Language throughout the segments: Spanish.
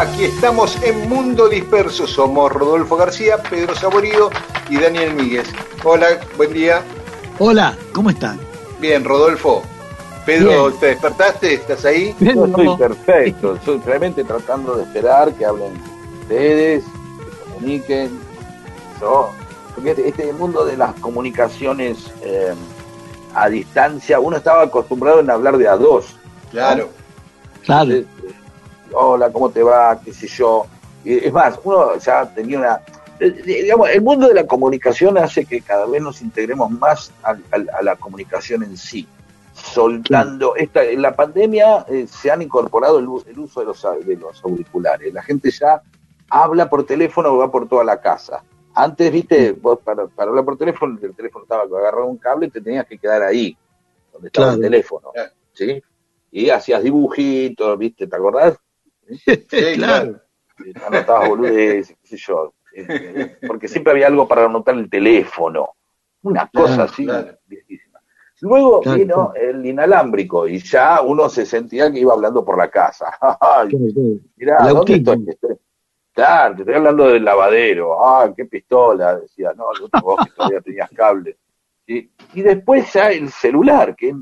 Va? Aquí estamos en Mundo Disperso. Somos Rodolfo García, Pedro Saborido y Daniel Míguez. Hola, buen día. Hola, ¿cómo están? Bien, Rodolfo. Pedro, Bien. ¿te despertaste? ¿Estás ahí? Yo estoy No. perfecto, estoy realmente tratando de esperar que hablen ustedes, que comuniquen. Yo, porque este, este mundo de las comunicaciones eh, a distancia, uno estaba acostumbrado en hablar de a dos. Claro. Claro, Eh, eh, Hola, ¿cómo te va? ¿Qué sé yo? Y Es más, uno ya tenía una... eh, Digamos, el mundo de la comunicación hace que cada vez nos integremos más a, la comunicación en sí, soltando... Esta, en la pandemia eh, se han incorporado el, uso de los, de los auriculares. La gente ya habla por teléfono o va por toda la casa. Antes, viste, vos para, para hablar por teléfono, el teléfono estaba agarrado un cable y te tenías que quedar ahí, donde estaba el teléfono. ¿Sí? Y hacías dibujitos, ¿viste? ¿Te acordás? Sí, claro. Anotabas boludeces, qué sé yo, eh, porque siempre había algo para anotar en el teléfono, una cosa Claro, así, claro. viejísima. Luego Claro, vino el inalámbrico y ya uno se sentía que iba hablando por la casa. Mirá, El ¿dónde estoy? Claro, te estoy hablando del lavadero. Ah, qué pistola, decía, no, el otro vos que todavía tenías cable. ¿sí? Y después ya el celular, que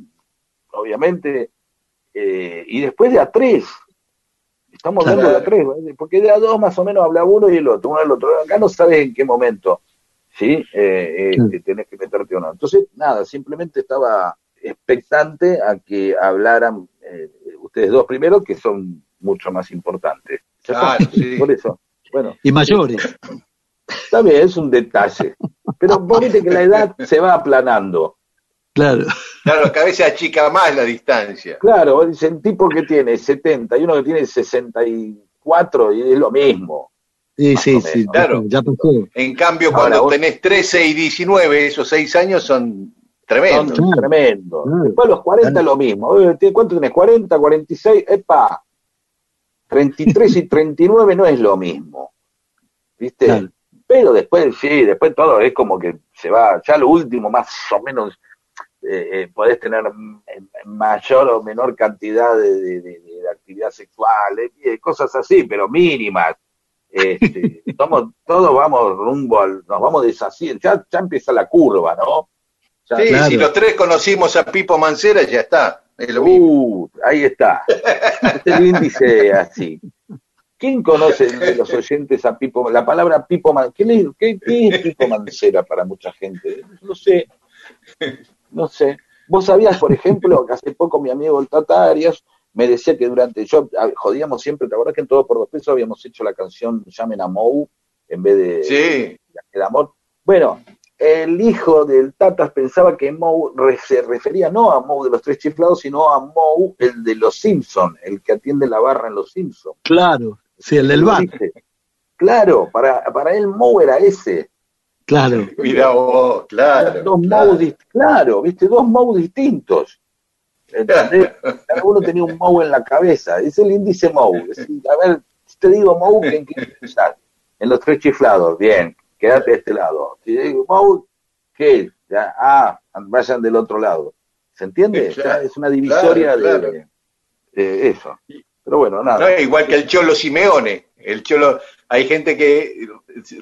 obviamente, eh, y después de a tres. Estamos Claro. hablando de a tres, ¿vale? porque de a dos más o menos habla uno y el otro, uno el otro. Acá no sabes en qué momento, ¿sí? Eh, eh, tenés que meterte o no. Entonces, nada, simplemente estaba expectante a que hablaran eh, ustedes dos primero, que son mucho más importantes. Claro, sí. Por eso. Bueno, Y mayores. está bien, es un detalle. Pero vos viste que la edad se va aplanando. Claro, Claro, cada vez se achica más la distancia. Claro, vos dices, el tipo que tiene 70 y uno que tiene 64 y es lo mismo. sí, sí, sí. Claro. Ya pasó. En cambio, Ahora, cuando vos- tenés 13 y 19, esos 6 años son tremendos. Son Claro. tremendos. Claro. Después los 40 Claro. lo mismo. Eh, ¿tiene- ¿Cuánto tenés? 40, 46, epa. 33 y 39 no es lo mismo. ¿Viste? Claro. Pero después sí, después todo es como que se va, ya lo último más o menos eh, eh, podés tener mayor o menor cantidad de, de- de- de actividad sexual, eh, eh, cosas así, pero mínimas. Este, somos, todos vamos rumbo al, nos vamos deshaciendo, ya, ya empieza la curva, ¿no? Ya- Sí, Claro. si los tres conocimos a Pipo Mancera, ya está. Es lo mismo. Uh, ahí está. Este es el índice así. ¿Quién conoce de los oyentes a Pipo? La palabra Pipo Man, ¿qué, le- qué- qué es Pipo Mancera para mucha gente? No sé. No sé. Vos sabías, por ejemplo, que hace poco mi amigo el Tata Arias me decía que durante, yo jodíamos siempre, ¿te acordás que en Todo por dos pesos habíamos hecho la canción Llamen a Mou en vez de Sí, el amor. Bueno, el hijo del Tatas pensaba que Moe re- se refería no a Moe de los tres chiflados, sino a Moe, el de los Simpson, el que atiende la barra en los Simpson. Claro, sí, el del bar. Claro, para, para él Moe era ese. Claro, mira vos, claro. dos claro. Moe, dis- claro, viste, dos Moe distintos. ¿Entendés? Cada uno tenía un Moe en la cabeza. Es el índice decir, a ver, si te digo Moe, ¿en qué pensás? En los tres chiflados, bien, quédate de este lado. Si te digo Moe, ¿qué? Ya, ah, vayan del otro lado. ¿Se entiende? Claro, Ya es una divisoria claro, de, de eso. Pero bueno, nada. No, igual que el Cholo Simeone. El Cholo, hay gente que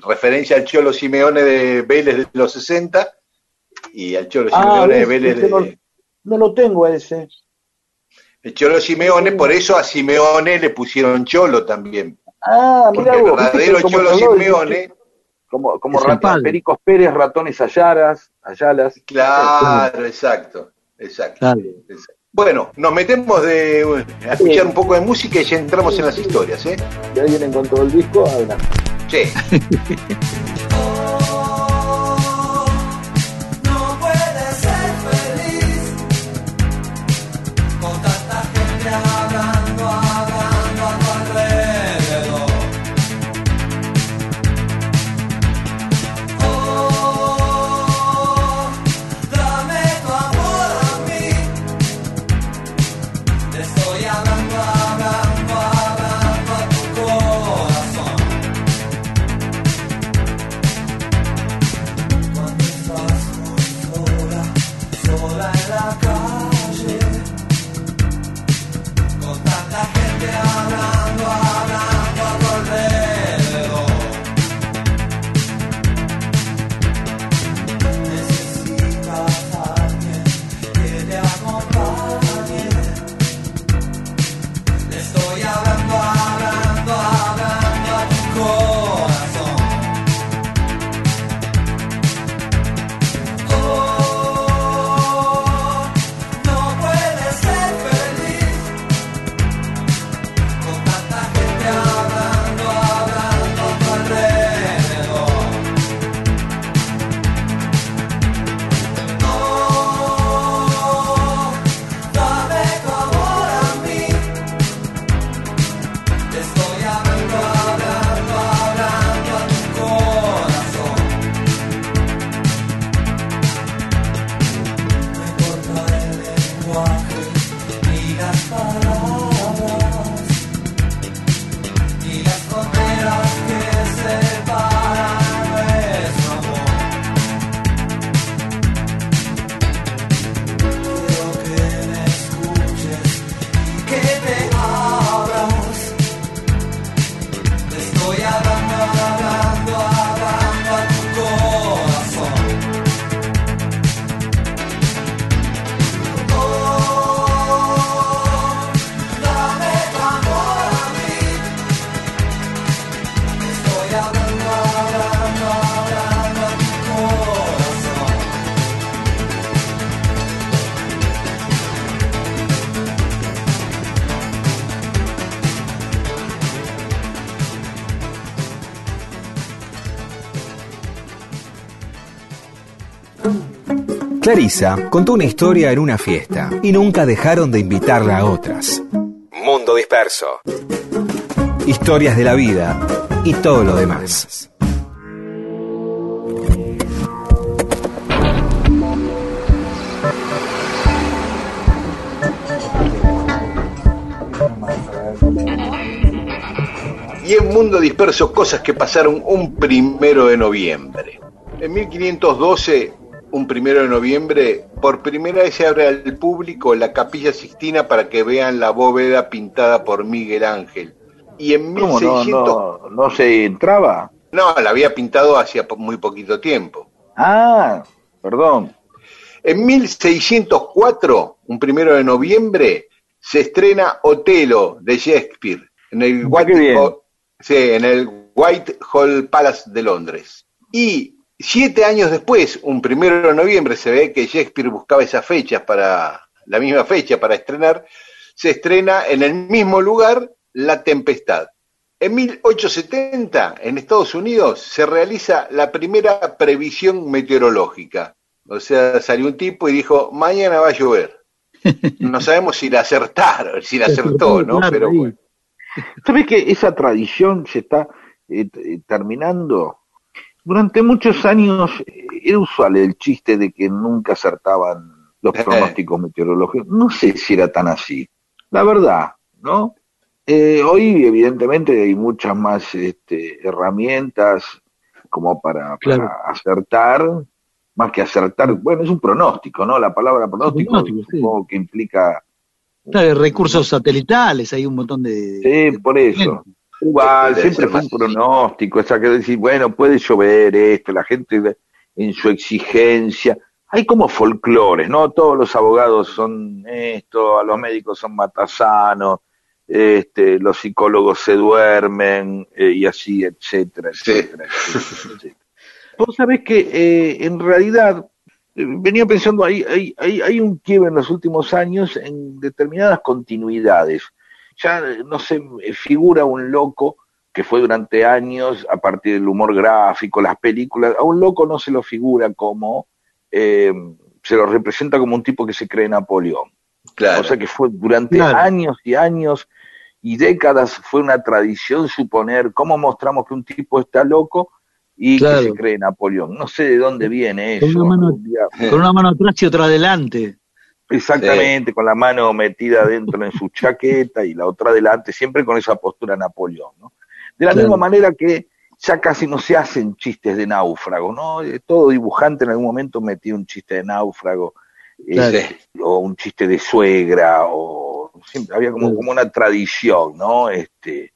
referencia al Cholo Simeone de Vélez de los 60 y al Cholo Ah, Simeone de Vélez no, de... no lo tengo ese. El Cholo Simeone, por eso a Simeone le pusieron Cholo también. Ah, Porque mira el vos, ¿viste verdadero como Cholo Simeone, como, como Es el rat- padre. Pericos Pérez, ratones Ayalas, Ayalas. claro, exacto, exacto. Claro. exacto. Bueno, nos metemos de, a escuchar un poco de música y ya entramos en las historias, ¿eh? Si alguien encontró el disco, adelante. Sí. Clarisa contó una historia en una fiesta y nunca dejaron de invitarla a otras. Mundo disperso. Historias de la vida y todo lo demás. Y en Mundo Disperso, cosas que pasaron un primero de noviembre. En 1512, un primero de noviembre, por primera vez se abre al público la Capilla Sixtina para que vean la bóveda pintada por Miguel Ángel. Y en ¿Cómo no, 1600... no, no se entraba? No, la había pintado hacía muy poquito tiempo. Ah, perdón. En 1604, un primero de noviembre, se estrena Otelo de Shakespeare en el. Whitehall, sí, en el Whitehall Palace de Londres. Y siete años después, un primero de noviembre, se ve que Shakespeare buscaba esas fechas para la misma fecha para estrenar, se estrena en el mismo lugar La Tempestad. En 1870, en Estados Unidos, se realiza la primera previsión meteorológica. O sea, salió un tipo y dijo, mañana va a llover. No sabemos si la acertaron, si la acertó, ¿no? Pero bueno. ¿Sabes que esa tradición se está eh, terminando? Durante muchos años eh, era usual el chiste de que nunca acertaban los pronósticos meteorológicos. No sé si era tan así. La verdad, ¿no? Eh, hoy, evidentemente, hay muchas más este, herramientas como para, Claro. para acertar, más que acertar. Bueno, es un pronóstico, ¿no? La palabra pronóstico, pronóstico, sí. supongo que implica. Claro, recursos satelitales, hay un montón de... Sí, por eso. Igual, Debe siempre ser fue un pronóstico, esa que decir, bueno, puede llover esto, la gente en su exigencia. Hay como folclores, ¿no? Todos los abogados son esto, a los médicos son matasanos, este, los psicólogos se duermen, eh, y así, etcétera, Sí. etcétera, etcétera, etcétera. Vos sabés que eh, en realidad eh, venía pensando, hay, hay, hay, hay un quiebre en los últimos años en determinadas continuidades. Ya, no sé, eh, figura un loco que fue durante años, a partir del humor gráfico, las películas, a un loco no se lo figura como, eh, se lo representa como un tipo que se cree Napoleón. Claro. O sea que fue durante Claro. años y años y décadas fue una tradición suponer cómo mostramos que un tipo está loco y Claro. que se cree Napoleón. No sé de dónde viene Con eso. una mano- Con una mano atrás y otra adelante. Exactamente, con la mano metida dentro en su chaqueta y la otra adelante, siempre con esa postura Napoleón, ¿no? De la Claro. misma manera que ya casi no se hacen chistes de náufrago, ¿no? Eh, Todo dibujante en algún momento metía un chiste de náufrago, eh, Claro. o un chiste de suegra, o siempre había como, como una tradición, ¿no? Este,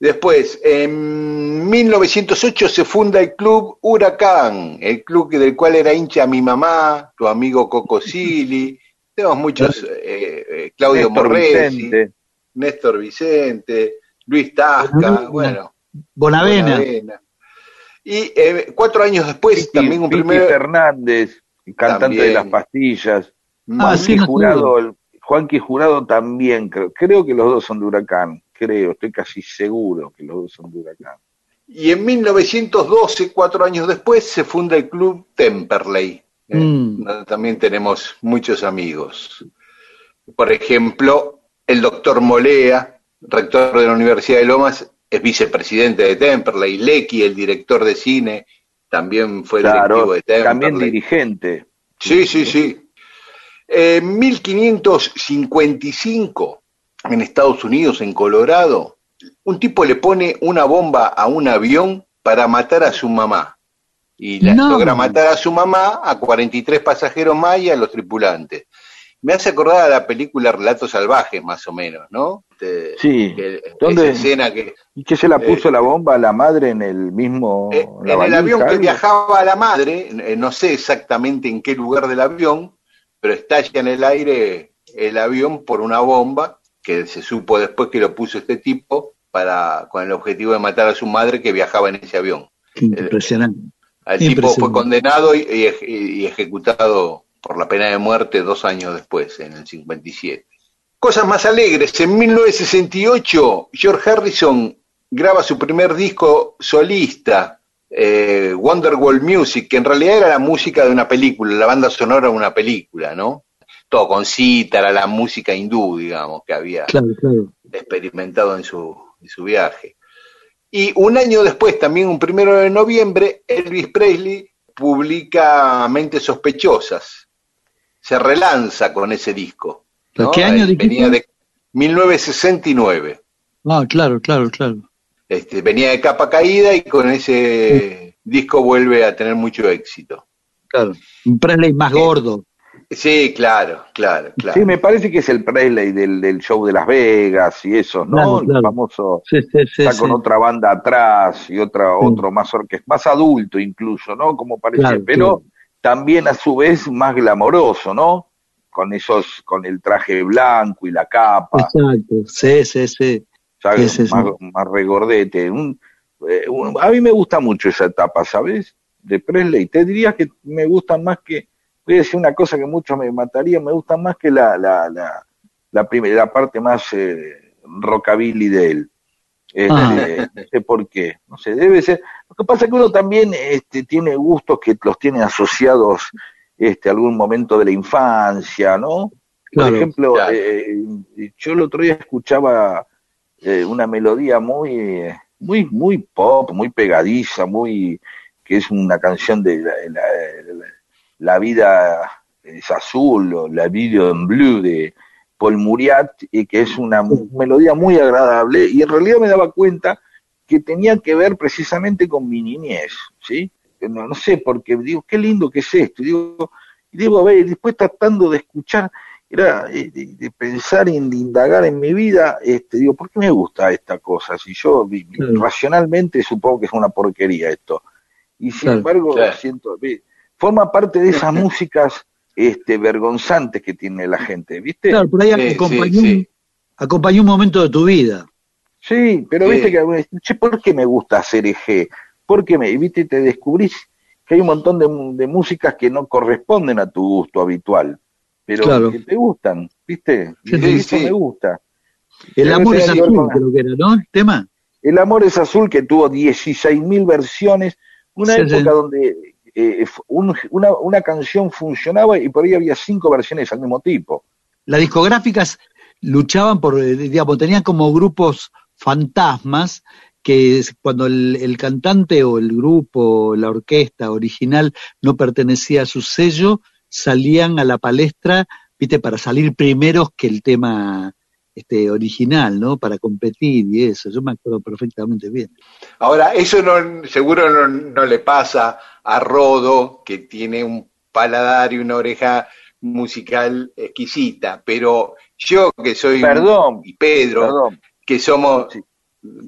Después, en 1908 se funda el club Huracán, el club del cual era hincha mi mamá, tu amigo Coco Silly, tenemos muchos, eh, eh, Claudio Néstor Morresi, Vicente, Néstor Vicente, Luis Tasca, bueno, Bonavena. Bonavena. Y eh, cuatro años después, también un Vicky primer... Fernández, cantante También. de las pastillas, Ah, Juanqui. Jurado, Juanqui Jurado también, creo, creo que los dos son de Huracán, creo, estoy casi seguro que los dos son de Huracán. Y en 1912, cuatro años después, se funda el club Temperley. ¿eh? Mm. Donde También tenemos muchos amigos. Por ejemplo, el doctor Molea, rector de la Universidad de Lomas, es vicepresidente de Temperley. Lecky, el director de cine, también fue directivo Claro, de Temperley. también dirigente. Sí, sí, sí. En 1555, en Estados Unidos, en Colorado, un tipo le pone una bomba a un avión para matar a su mamá. Y la- No. logra matar a su mamá, a 43 pasajeros más y a los tripulantes. Me hace acordar a la película Relatos Salvajes, más o menos, ¿no? Este, Sí. que- ¿Dónde? Escena que ¿Y que se la puso Eh, la bomba a la madre en el mismo... eh, en el avión que viajaba la madre, eh, no sé exactamente en qué lugar del avión, pero estalla en el aire el avión por una bomba que se supo después que lo puso este tipo para con el objetivo de matar a su madre que viajaba en ese avión. Impresionante. El tipo Impresionante. fue condenado y, y ej- y ejecutado por la pena de muerte dos años después, en el 57. Cosas más alegres. En 1968, George Harrison graba su primer disco solista, eh, Wonderwall Music, que en realidad era la música de una película, la banda sonora de una película, ¿no? Todo con cítara, la música hindú, digamos, que había Claro, claro. experimentado en su, en su viaje. Y un año después, también un primero de noviembre, Elvis Presley publica Mentes Sospechosas. Se relanza con ese disco. ¿no? ¿Qué año Eh? Venía de 1969. Ah, claro, claro, claro. Este, venía de capa caída y con ese disco vuelve a tener mucho éxito. Claro. Un Presley más gordo. Sí, claro, claro, claro. Sí, me parece que es el Presley del, del show de Las Vegas y eso, ¿no? Claro, claro. El famoso... Sí, sí, sí. está sí. con otra banda atrás y otra Sí. otro más orquest, más adulto incluso, ¿no? Como parece, Claro, pero también a su vez más glamoroso, ¿no? Con esos, con el traje blanco y la capa, Exacto. Sí, sí, sí. ¿sabes? Sí, sí, sí. más, más regordete. Un- eh, un- a mí me gusta mucho esa etapa, ¿sabes? De Presley. Te diría que me gustan más que, voy a decir una cosa que muchos me mataría, me gustan más que la, la, la, la primera, la parte más eh, rockabilly de él. Este, Ah. No sé por qué, no sé, debe ser. Lo que pasa es que uno también este, tiene gustos que los tiene asociados este, a algún momento de la infancia, ¿no? Por ejemplo, Claro. eh, yo el otro día escuchaba eh, una melodía muy, eh, muy, muy pop, muy pegadiza, muy que es una canción de la, la- la- la vida es azul o la vida en blue de Paul Muriat y que es una mu- melodía muy agradable y en realidad me daba cuenta que tenía que ver precisamente con mi niñez, ¿sí? No, no sé, porque digo, qué lindo que es esto, y digo, y digo, a ver, y después tratando de escuchar, era eh, de, de pensar y de indagar en mi vida, este, digo, ¿por qué me gusta esta cosa? Si yo Claro. racionalmente supongo que es una porquería esto. Y sin Claro. embargo, Claro. siento, forma parte de esas músicas este, vergonzantes que tiene la gente, ¿viste? Claro, por ahí Sí, acompañó, sí, un- sí. acompañó un momento de tu vida. Sí, pero Sí. viste que alguna vez, che, ¿por qué me gusta hacer eje? ¿Por qué me, y viste, te descubrís que hay un montón de, músicas que no corresponden a tu gusto habitual, pero Claro. que te gustan, ¿viste? Y Sí, eso sí. me gusta. El Pero amor es azul, con- creo que era, ¿no? El tema. El amor es azul que tuvo 16.000 versiones, una Sí, sí. época donde eh, una, canción funcionaba y por ahí había cinco versiones al mismo tipo. Las discográficas luchaban por, eh, digamos, tenían como grupos fantasmas que cuando el, el cantante o el grupo, la orquesta original no pertenecía a su sello, salían a la palestra, viste, para salir primeros que el tema este original, ¿no? Para competir y eso. Yo me acuerdo perfectamente bien. Ahora, eso no, seguro no, no le pasa a Rodo, que tiene un paladar y una oreja musical exquisita, pero yo que soy Perdón, y Pedro, perdón. que somos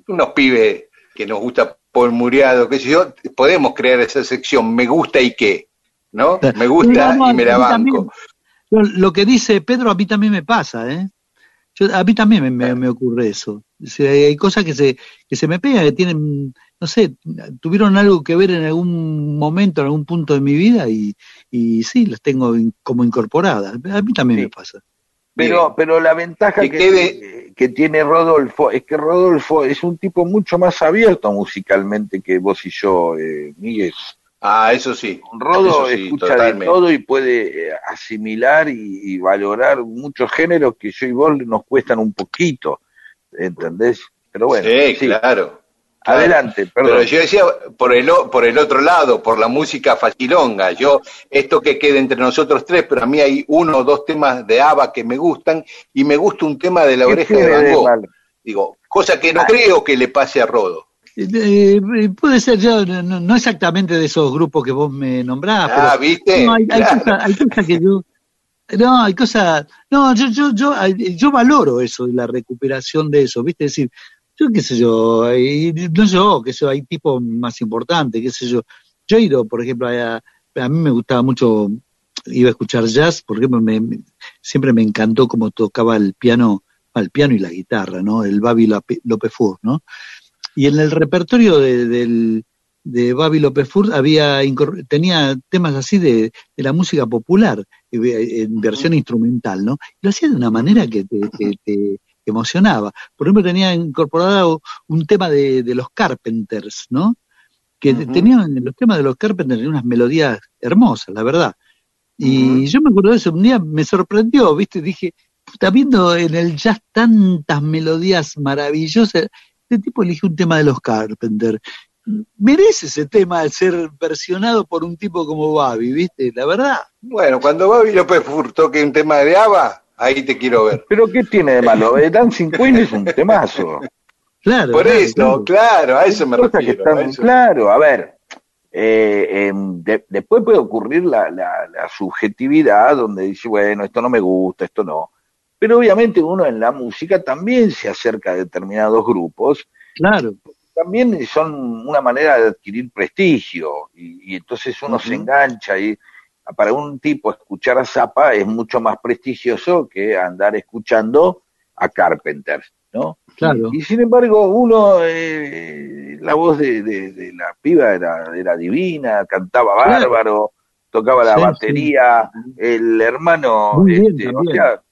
unos pibes que nos gusta Paul Muriado, qué sé yo, podemos crear esa sección, me gusta y qué, ¿no? Me gusta y me la banco. también. Lo que dice Pedro a mí también me pasa, ¿eh? Yo, a mí también me, me- me ocurre eso. O sea, hay cosas que se, que se me pegan, que tienen, no sé, tuvieron algo que ver en algún momento, en algún punto de mi vida y, y sí, las tengo in- como incorporadas. A mí también Sí. me pasa. Pero, pero la ventaja Que que, que tiene Rodolfo es que Rodolfo es un tipo mucho más abierto musicalmente que vos y yo, eh, Miguel. Ah, eso sí. Rodo eso sí, escucha de todo y puede eh, asimilar y, y valorar muchos géneros que yo y vos nos cuestan un poquito, ¿entendés? Pero bueno, sí, sí. claro. claro. adelante, perdón. Pero yo decía por el, por el otro lado, por la música facilonga. Yo, esto que queda entre nosotros tres, pero a mí hay uno o dos temas de ABBA que me gustan y me gusta un tema de la ¿Qué oreja de Van Gogh. Digo, cosa que no Ah. creo que le pase a Rodo. Eh, puede ser yo, no, no exactamente de esos grupos que vos me nombrás, Ah, pero ¿viste? No, hay, cosas, hay cosas que yo. No, hay cosas. No, yo, yo, yo, yo valoro eso, la recuperación de eso, ¿viste? Es decir, yo qué sé yo, hay- no yo, qué sé yo, hay tipos más importantes, qué sé yo. Yo he ido, por ejemplo, a, a mí me gustaba mucho, iba a escuchar jazz, por ejemplo, me, me- siempre me encantó cómo tocaba el piano, el piano y la guitarra, ¿no? El Babi López Fur, ¿no? Y en el repertorio de, del, de Babi López Fur había, tenía temas así de, de la música popular, eh, en versión instrumental, ¿no? Y lo hacía de una manera que te, te- te emocionaba. Por ejemplo, tenía incorporado un tema de, de los Carpenters, ¿no? Que Ujú. tenían, los temas de los Carpenters tenían unas melodías hermosas, la verdad. Y yo me acuerdo de eso, un día me sorprendió, ¿viste? Dije, puta, viendo en el jazz tantas melodías maravillosas, este tipo eligió un tema de los Carpenters. Merece ese tema ser versionado por un tipo como Babi, ¿viste? La verdad. Bueno, cuando Babi López Fur toque un tema de ABBA, ahí te quiero ver. Pero ¿qué tiene de malo? Eh, Dancing Queen es un temazo. Claro. Por claro, eso, claro. claro, a eso me refiero. están- a eso. Claro, a ver, eh, em, de- después puede ocurrir la, la- la subjetividad donde dice, bueno, esto no me gusta, esto no. Pero obviamente uno en la música también se acerca a determinados grupos, Claro. también son una manera de adquirir prestigio y, y entonces uno se engancha y para un tipo escuchar a Zappa es mucho más prestigioso que andar escuchando a Carpenters, ¿no? Claro. Y sin embargo, uno, eh, la voz de, de- de la piba era, era divina, cantaba Claro. bárbaro, tocaba la Sí, batería, el hermano, este, o sea,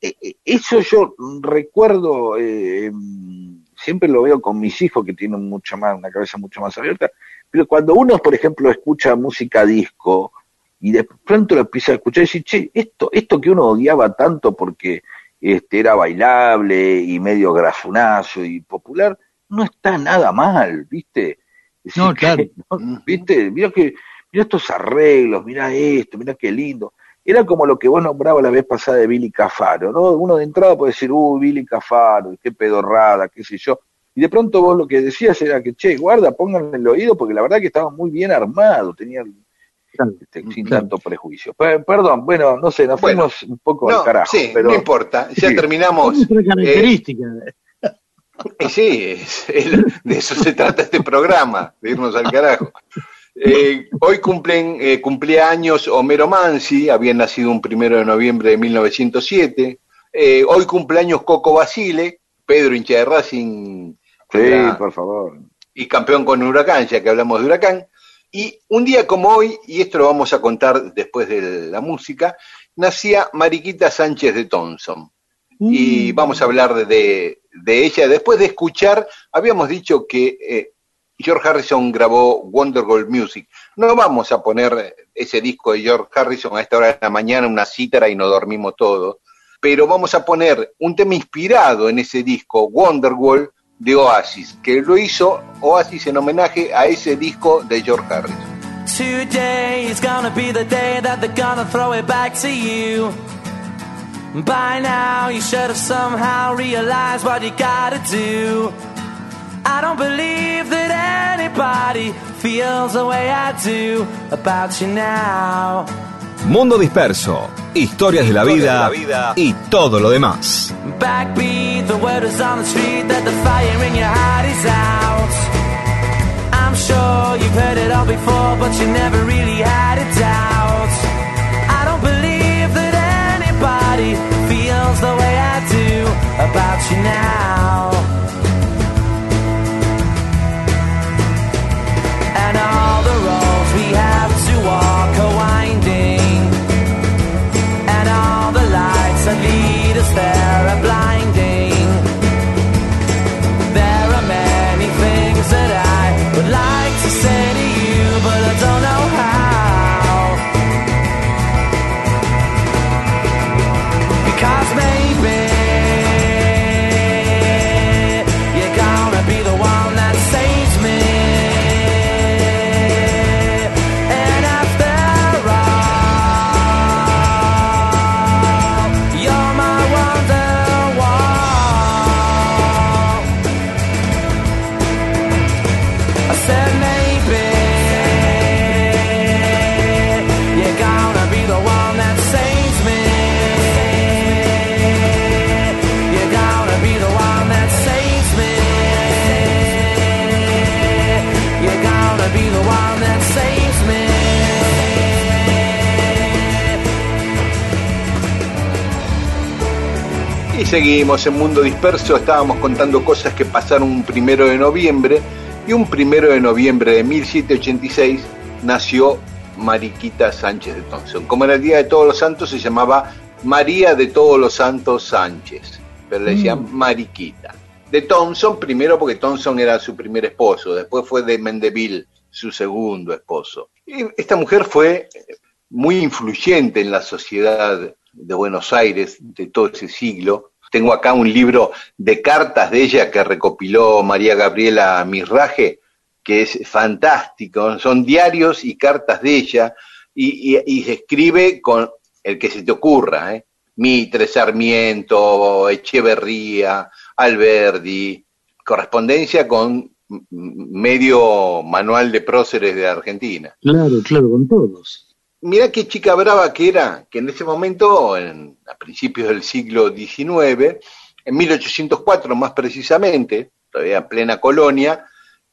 eso yo recuerdo, eh, em, siempre lo veo con mis hijos que tienen mucha más, una cabeza mucho más abierta, pero cuando uno, por ejemplo, escucha música disco y de pronto lo empieza a escuchar y dice, che, esto, esto que uno odiaba tanto porque este, era bailable y medio grafunazo y popular, no está nada mal, ¿viste? No, claro. que, ¿no? ¿Viste? Mira que, mira estos arreglos, mira esto, mira qué lindo. Era como lo que vos nombrabas la vez pasada de Billy Cafaro, ¿no? Uno de entrada puede decir, uy, Billy Cafaro, qué pedorrada, qué sé yo. Y de pronto vos lo que decías era que, che, guarda, pónganle el oído, porque la verdad que estaba muy bien armado, tenía este, sin claro. tanto prejuicio. Per- perdón, bueno, no sé, nos Bueno, fuimos un poco No, al carajo. sí, pero no importa, ya Sí. terminamos. Es Eh, característica. Y sí, es- es- de eso se trata este programa, de irnos al carajo. Eh, hoy cumplen eh, cumpleaños Homero Mansi, había nacido un primero de noviembre de 1907. Eh, hoy cumpleaños Coco Basile, Pedro hincha de Racing sí, era- por favor. y campeón con Huracán, ya que hablamos de Huracán. Y un día como hoy, y esto lo vamos a contar después de la música, nacía Mariquita Sánchez de Thompson. y Mm. vamos a hablar de, de, de ella. Después de escuchar, habíamos dicho que eh, George Harrison grabó Wonder Music. No vamos a poner ese disco de George Harrison a esta hora de la mañana, una cítara y no dormimos todo, pero vamos a poner un tema inspirado en ese disco, Wonderwall, de Oasis, que lo hizo Oasis en homenaje a ese disco de George Harrison. Today is gonna be the day that they're gonna throw it back to you. By now, you should have somehow realized. I don't believe that anybody feels the way I do about you now. Mundo Disperso, historias de la vida y todo lo demás. Backbeat, the word is on the street that the fire in your heart is out. I'm sure you've heard it all before, but you never really had a doubt. I don't believe that anybody feels the way I do about you now. Seguimos en Mundo Disperso, estábamos contando cosas que pasaron un primero de noviembre, y un primero de noviembre de 1786 nació Mariquita Sánchez de Thompson. Como era el Día de Todos los Santos, se llamaba María de Todos los Santos Sánchez, pero le decían Mariquita. De Thompson, primero porque Thompson era su primer esposo, después fue de Mendeville, su segundo esposo. Y esta mujer fue muy influyente en la sociedad de Buenos Aires de todo ese siglo. Tengo acá un libro de cartas de ella que recopiló María Gabriela Mirraje, que es fantástico. Son diarios y cartas de ella y, se escribe con el que se te ocurra. ¿eh? Mitre, Sarmiento, Echeverría, Alberdi, correspondencia con medio manual de próceres de Argentina. Claro, claro, con todos. Mirá qué chica brava que era, que en ese momento, en- a principios del siglo XIX, en 1804 más precisamente, todavía en plena colonia,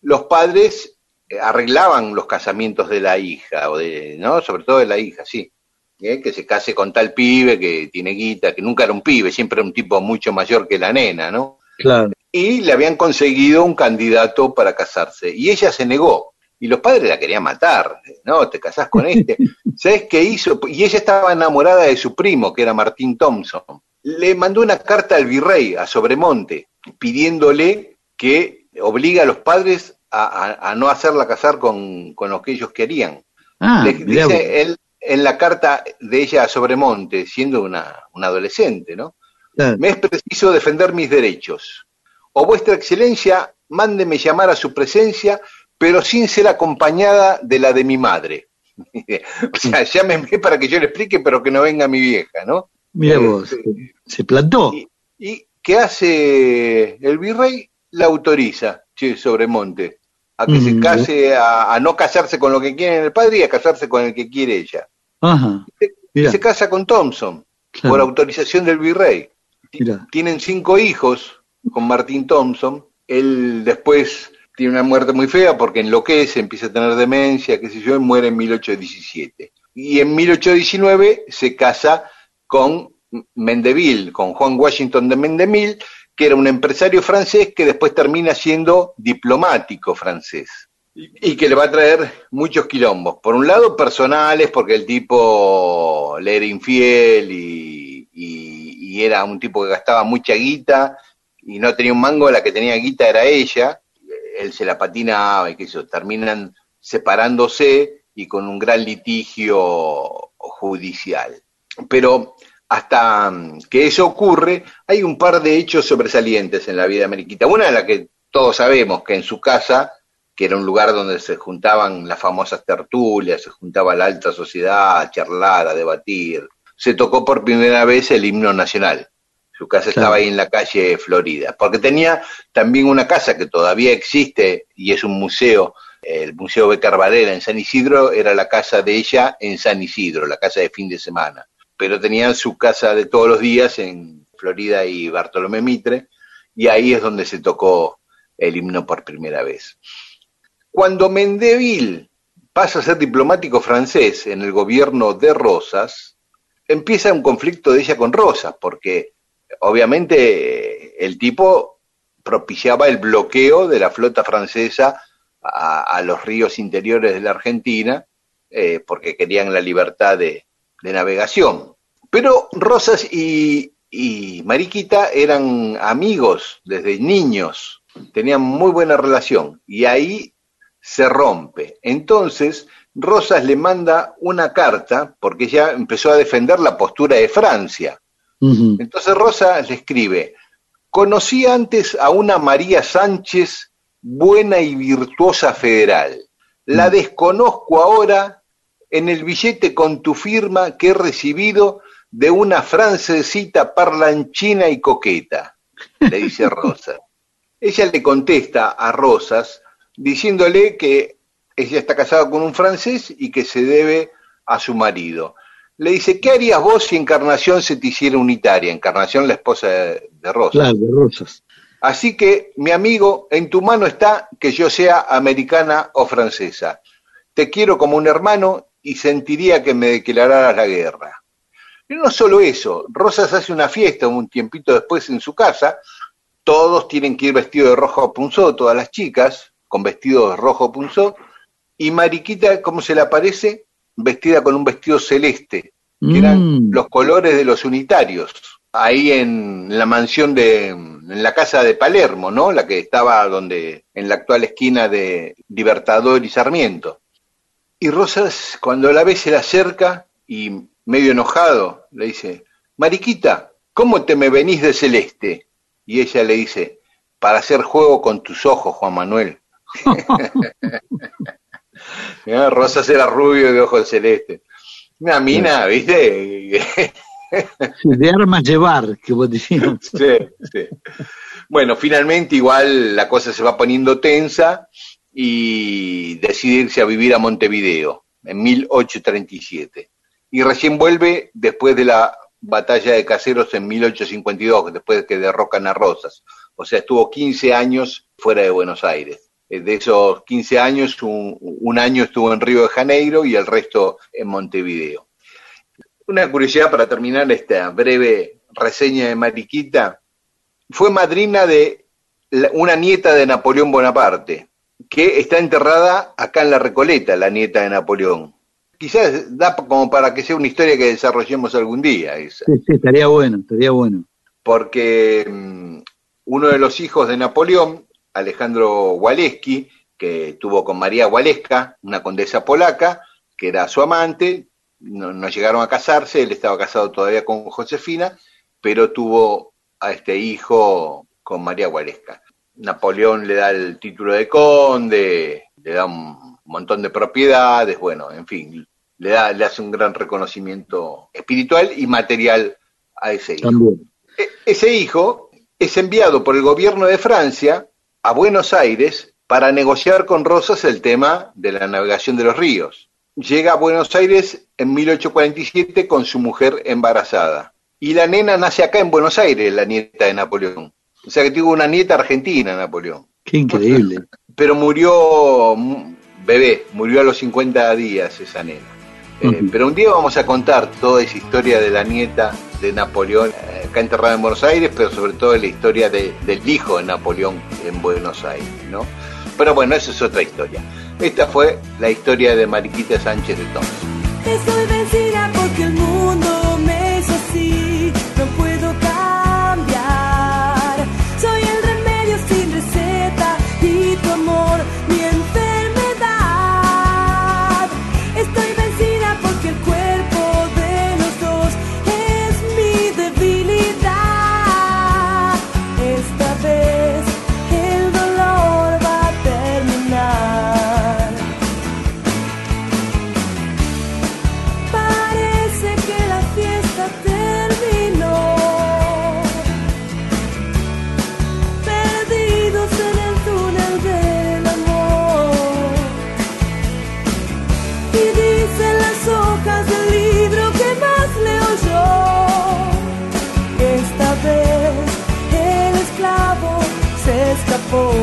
los padres eh, arreglaban los casamientos de la hija, o de, ¿no? Sobre todo de la hija, sí. ¿eh? Que se case con tal pibe que tiene guita, que nunca era un pibe, siempre era un tipo mucho mayor que la nena, ¿no? Claro. y le habían conseguido un candidato para casarse. Y ella se negó. Y los padres la querían matar. No, te casás con este. ¿Sabes qué hizo? Y ella estaba enamorada de su primo, que era Martín Thompson. Le mandó una carta al virrey, a Sobremonte, pidiéndole que obliga a los padres a, a- a no hacerla casar con, con lo que ellos querían. Ah, Le- dice él en la carta de ella a Sobremonte, siendo una, una adolescente, ¿no? Claro. Me es preciso defender mis derechos. O vuestra excelencia, mándeme llamar a su presencia, pero sin ser acompañada de la de mi madre. o sea, llámeme para que yo le explique, pero que no venga mi vieja, ¿no? Mirá Eh, vos. Se plantó. Y, y ¿qué hace el virrey? La autoriza, che, Sobremonte, a que se Mm. case, a, a no casarse con lo que quiere el padre y a casarse con el que quiere ella. Ajá. Y Mira, se casa con Thompson, claro, por autorización del virrey. mira. Tienen cinco hijos con Martín Thompson. Él después tiene una muerte muy fea porque enloquece, empieza a tener demencia, qué sé yo, y muere en 1817. Y en 1819 se casa con Mendeville, con Juan Washington de Mendeville, que era un empresario francés que después termina siendo diplomático francés. Y que le va a traer muchos quilombos. Por un lado, personales, porque el tipo le era infiel y- y era un tipo que gastaba mucha guita y no tenía un mango, la que tenía guita era ella. Él se la patinaba y que eso, terminan separándose y con un gran litigio judicial. Pero hasta mm, que eso ocurre, hay un par de hechos sobresalientes en la vida de Mariquita. Una de la que todos sabemos, que en su casa, que era un lugar donde se juntaban las famosas tertulias, se juntaba la alta sociedad a charlar, a debatir, se tocó por primera vez el himno nacional. Su casa Claro. estaba ahí en la calle Florida, porque tenía también una casa que todavía existe y es un museo, el Museo Becar Varela en San Isidro, era la casa de ella en San Isidro, la casa de fin de semana. Pero tenían su casa de todos los días en Florida y Bartolomé Mitre, y ahí es donde se tocó el himno por primera vez. Cuando Mendeville pasa a ser diplomático francés en el gobierno de Rosas, empieza un conflicto de ella con Rosas, porque obviamente el tipo propiciaba el bloqueo de la flota francesa a, los ríos interiores de la Argentina, eh, porque querían la libertad de, de navegación. Pero Rosas y, y Mariquita eran amigos desde niños, tenían muy buena relación, y ahí se rompe. Entonces, Rosas le manda una carta, porque ella empezó a defender la postura de Francia. Entonces Rosas le escribe, conocí antes a una María Sánchez buena y virtuosa federal. La desconozco ahora en el billete con tu firma que he recibido de una francesita parlanchina y coqueta, le dice Rosas. Ella le contesta a Rosas diciéndole que ella está casada con un francés y que se debe a su marido. Le dice, ¿qué harías vos si Encarnación se te hiciera unitaria? Encarnación, la esposa de, de Rosas. Claro, de rosas. Así que, mi amigo, en tu mano está que yo sea americana o francesa. Te quiero como un hermano y sentiría que me declararas la guerra. Y no solo eso, Rosas hace una fiesta un tiempito después en su casa, todos tienen que ir vestidos de rojo punzó, todas las chicas, con vestidos de rojo punzó, y Mariquita, ¿cómo se le aparece? Vestida con un vestido celeste, que eran Mm. los colores de los unitarios, ahí en la mansión de, en la casa de Palermo, ¿no? La que estaba donde, en la actual esquina de Libertador y Sarmiento. Y Rosas, cuando la ve, se le acerca y medio enojado le dice, Mariquita, ¿cómo te me venís de celeste? Y ella le dice, para hacer juego con tus ojos, Juan Manuel. Mirá, Rosas era rubio de ojos celeste. Una mina, ¿viste? De armas llevar, que vos decías. Sí, sí. Bueno, finalmente igual la cosa se va poniendo tensa y decide irse a vivir a Montevideo en 1837. Y recién vuelve después de la batalla de Caseros en 1852, después de que derrocan a Rosas. O sea, estuvo 15 años fuera de Buenos Aires. Eh, De esos 15 años, un, un año estuvo en Río de Janeiro y el resto en Montevideo. Una curiosidad para terminar esta breve reseña de Mariquita. Fue madrina de la- una nieta de Napoleón Bonaparte, que está enterrada acá en la Recoleta, la nieta de Napoleón. Quizás da como para que sea una historia que desarrollemos algún día, esa. Sí, sí, estaría bueno, estaría bueno. porque mm, uno de los hijos de Napoleón, Alejandro Waleski, que tuvo con María Waleska, una condesa polaca, que era su amante, no, no llegaron a casarse, él estaba casado todavía con Josefina, pero tuvo a este hijo con María Waleska. Napoleón le da el título de conde, le da un montón de propiedades, bueno, en fin, le, da, le hace un gran reconocimiento espiritual y material a ese hijo. También. E- Ese hijo es enviado por el gobierno de Francia a Buenos Aires para negociar con Rosas el tema de la navegación de los ríos. Llega a Buenos Aires en 1847 con su mujer embarazada. Y la nena nace acá en Buenos Aires, la nieta de Napoleón. O sea que tuvo una nieta argentina, Napoleón. Qué increíble. Pero murió bebé, murió a los 50 días esa nena. Eh, pero un día vamos a contar toda esa historia de la nieta de Napoleón, eh, acá enterrada en Buenos Aires, pero sobre todo la historia del hijo de Napoleón en Buenos Aires, ¿no? Pero bueno, esa es otra historia. Esta fue la historia de Mariquita Sánchez de Tomás. Estoy vencida porque el mundo escapó.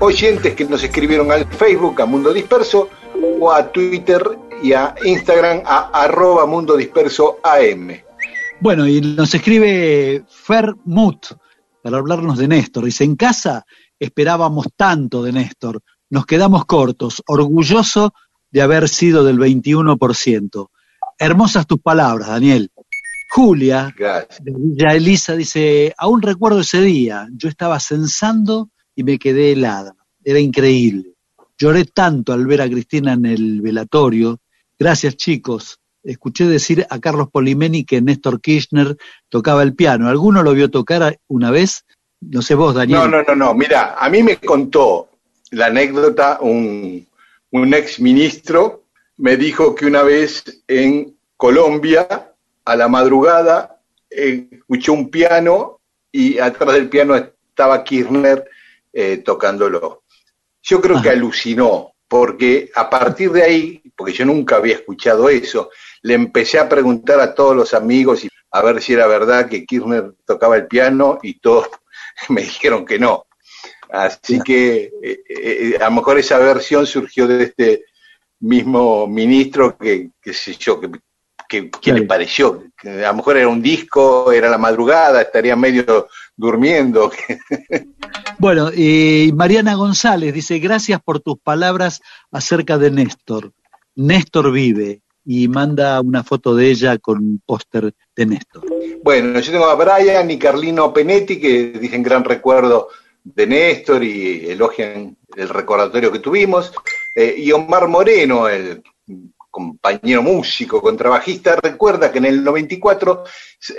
oyentes que nos escribieron al Facebook a Mundo Disperso o a Twitter y a Instagram a arroba Mundo Disperso AM. Bueno, y nos escribe Fermut para hablarnos de Néstor. Dice, en casa esperábamos tanto de Néstor, nos quedamos cortos, orgulloso de haber sido del 21%. Hermosas tus palabras, Daniel. Julia, Gracias. de Villa Elisa, dice, aún recuerdo ese día, yo estaba censando y me quedé helada. Era increíble. Lloré tanto al ver a Cristina en el velatorio. Gracias, chicos. Escuché decir a Carlos Polimeni que Néstor Kirchner tocaba el piano. ¿Alguno lo vio tocar una vez? No sé vos, Daniel. No, no, no, no. Mira, a mí me contó la anécdota un, un ex ministro, me dijo que una vez en Colombia, a la madrugada, escuchó un piano y atrás del piano estaba Kirchner eh, tocándolo. Yo creo que alucinó, porque a partir de ahí, porque yo nunca había escuchado eso, le empecé a preguntar a todos los amigos y a ver si era verdad que Kirchner tocaba el piano y todos me dijeron que no. Así que eh, eh, a lo mejor esa versión surgió de este mismo ministro que, qué sé yo, que, que, le pareció. Que a lo mejor era un disco, era la madrugada, estaría medio durmiendo. bueno, y Mariana González dice, gracias por tus palabras acerca de Néstor. Néstor vive y manda una foto de ella con un póster de Néstor. Bueno, yo tengo a Brian y Carlino Penetti que dicen gran recuerdo de Néstor y elogian el recordatorio que tuvimos. Eh, y Omar Moreno, el compañero músico, contrabajista, recuerda que en el 94,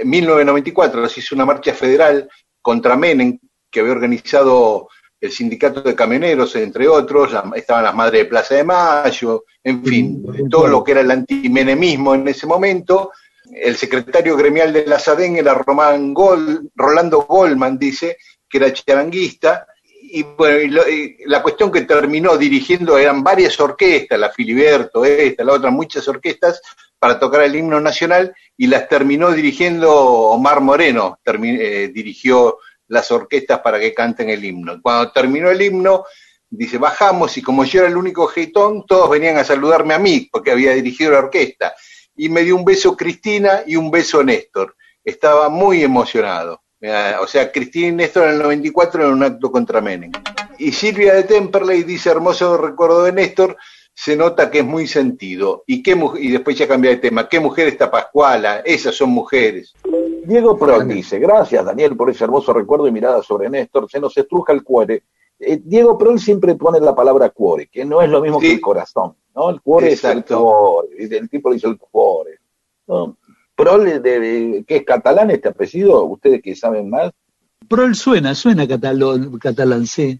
1994, se hizo una marcha federal contra Menem, que había organizado el sindicato de camioneros, entre otros, estaban las madres de Plaza de Mayo, en fin, todo lo que era el antimenemismo en ese momento. El secretario gremial de la SADEN era Román Gol, Rolando Goldman, dice, que era charanguista, y bueno, la cuestión que terminó dirigiendo eran varias orquestas, la Filiberto, esta, la otra, muchas orquestas, para tocar el himno nacional, y las terminó dirigiendo Omar Moreno, eh, dirigió las orquestas para que canten el himno. Cuando terminó el himno, dice, bajamos y como yo era el único jetón, todos venían a saludarme a mí, porque había dirigido la orquesta. Y me dio un beso Cristina y un beso Néstor. Estaba muy emocionado. O sea, Cristina y Néstor en el 94 en un acto contra Menem. Y Silvia de Temperley dice, hermoso recuerdo de Néstor, se nota que es muy sentido. ¿Y, qué, y después ya cambia de tema. ¿Qué mujer está Pascuala? Esas son mujeres. Diego Prol dice, gracias Daniel por ese hermoso recuerdo y mirada sobre Néstor, se nos estruja el cuore. Eh, Diego Prol siempre pone la palabra cuore, que no es lo mismo que el corazón, ¿no? El cuore es el cuore, el tipo dice el cuore. ¿no? Prol, de, ¿qué es catalán este apellido? ¿Ustedes que saben más? Prol suena, suena catalán, catalán sí.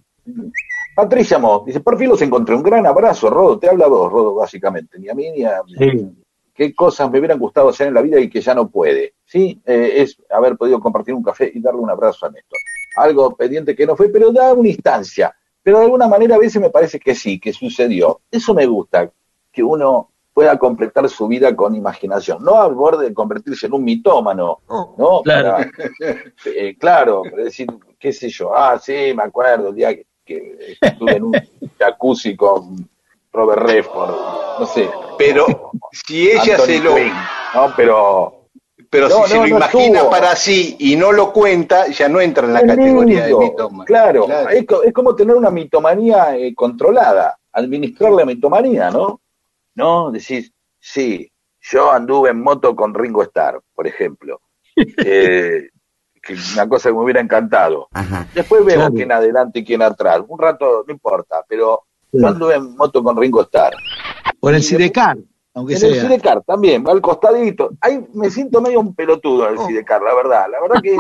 Patricia Mo, dice, por fin los encontré, un gran abrazo, Rodo, te habla vos, Rodo, básicamente, ni a mí ni a... Sí qué cosas me hubieran gustado hacer en la vida y que ya no puede. Sí, eh, es haber podido compartir un café y darle un abrazo a Néstor. Algo pendiente que no fue, pero da una instancia. Pero de alguna manera a veces me parece que sí, que sucedió. Eso me gusta, que uno pueda completar su vida con imaginación. No al borde de convertirse en un mitómano, ¿no? Claro. Eh, claro, decir, qué sé yo, ah, sí, me acuerdo el día que, que estuve en un jacuzzi con Robert Redford, no sé. Pero si ella se lo... no, pero... Pero si se lo imagina para sí y no lo cuenta, ya no entra en la categoría de mitomanía. Claro, Es, como tener una mitomanía eh, controlada, administrar la mitomanía, ¿no? ¿No? Decís, sí, yo anduve en moto con Ringo Starr, por ejemplo. eh, que una cosa que me hubiera encantado. Después vemos quién adelante y quién atrás. Un rato no importa, pero yo anduve en moto con Ringo Starr. Por el Sidecar, aunque en sea. el Sidecar también, va al costadito. Ahí me siento medio un pelotudo en el oh. Sidecar, la verdad. La verdad que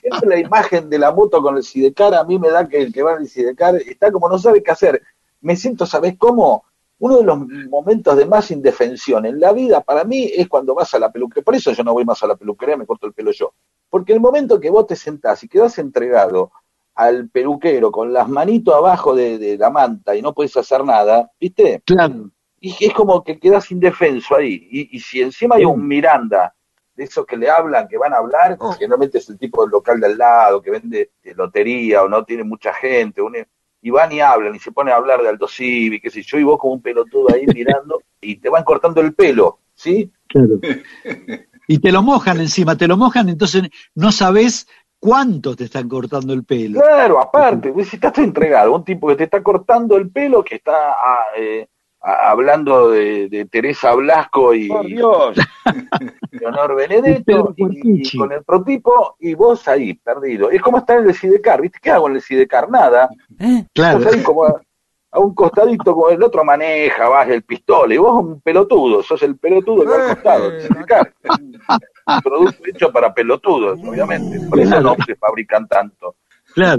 siempre la imagen de la moto con el Sidecar a mí me da que el que va en el Sidecar está como no sabe qué hacer. Me siento, ¿sabes cómo? Uno de los momentos de más indefensión en la vida para mí es cuando vas a la peluquería. Por eso yo no voy más a la peluquería, me corto el pelo yo. Porque el momento que vos te sentás y quedás entregado al peluquero con las manitos abajo de, la manta y no puedes hacer nada, ¿viste? Claro. Y es como que quedas indefenso ahí. Y, si encima hay un Miranda, de esos que le hablan, que van a hablar, oh. generalmente es el tipo del local de al lado, que vende lotería o no tiene mucha gente, y van y hablan y se pone a hablar de Alto Civi, qué sé yo, y vos como un pelotudo ahí mirando y te van cortando el pelo, ¿sí? Claro. Y te lo mojan encima, te lo mojan, entonces no sabes cuánto te están cortando el pelo. Claro, aparte, si estás entregado, un tipo que te está cortando el pelo, que está ah, eh, hablando de, Teresa Blasco y Dios. Leonor Benedetto y, con el protipo y vos ahí, perdido. Es como estar en el Sidecar, ¿viste? ¿Qué hago en el Sidecar? Nada. ¿Eh? Claro. ahí como a, un costadito, como el otro maneja, vas el pistola, y vos un pelotudo, sos el pelotudo que va al costado, Sidecar. un producto hecho para pelotudos, obviamente. Por eso no se fabrican tanto.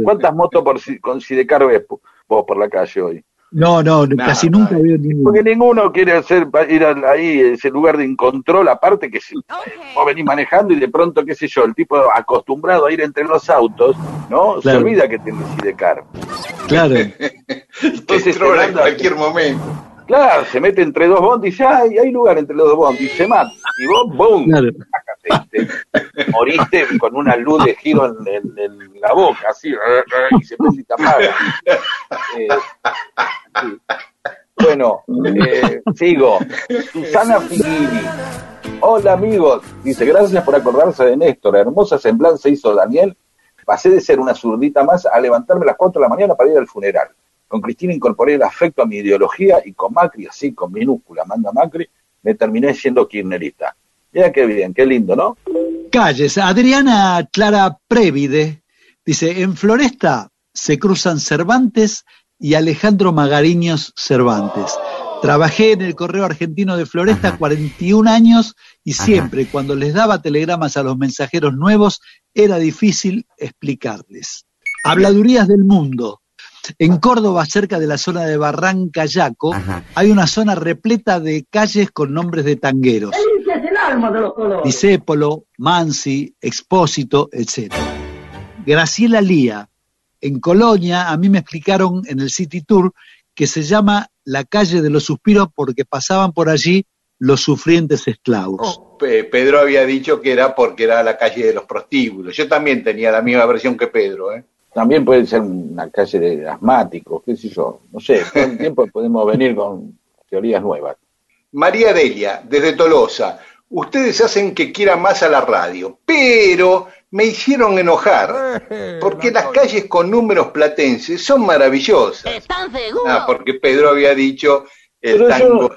¿Cuántas motos por, con Sidecar ves vos por la calle hoy? No, no, casi nunca veo ninguno. Porque ninguno quiere hacer ir ahí, ese lugar de incontrol, aparte que si vos venís manejando y de pronto, qué sé yo, el tipo acostumbrado a ir entre los autos, ¿no? Se olvida que tiene sidecar. Claro. Entonces, en cualquier momento. Claro, se mete entre dos bondis dice, ay, hay lugar entre los dos bondis, se mata. Y vos, ¡boom! Claro. moriste con una luz de giro en, la boca, así, y se prende y te apaga. Eh, bueno, eh, sigo. Susana Figuini. Hola amigos, dice, gracias por acordarse de Néstor. Hermosa semblanza hizo Daniel. Pasé de ser una zurdita más a levantarme a las 4 de la mañana para ir al funeral. Con Cristina incorporé el afecto a mi ideología y con Macri, así con minúscula, manda Macri, me terminé siendo kirchnerista. Mira qué bien, qué lindo, ¿no? Calles. Adriana Clara Prévide dice, en Floresta se cruzan Cervantes y Alejandro Magariños Cervantes. Trabajé en el Correo Argentino de Floresta 41 años y siempre cuando les daba telegramas a los mensajeros nuevos era difícil explicarles. Habladurías del mundo, en Córdoba, cerca de la zona de Barranca Yaco, hay una zona repleta de calles con nombres de tangueros. Disépolo, Mansi, Expósito, etc. Graciela Lía. En Colonia, a mí me explicaron en el City Tour que se llama la calle de los suspiros porque pasaban por allí los sufrientes esclavos. Oh, Pedro había dicho que era porque era la calle de los prostíbulos. Yo también tenía la misma versión que Pedro, ¿eh? También puede ser una calle de asmáticos, qué sé yo. No sé, todo el tiempo podemos venir con teorías nuevas. María Delia, desde Tolosa. Ustedes hacen que quiera más a la radio, pero me hicieron enojar, porque las calles con números platenses son maravillosas. ¿Están seguros? Ah, porque Pedro había dicho el tango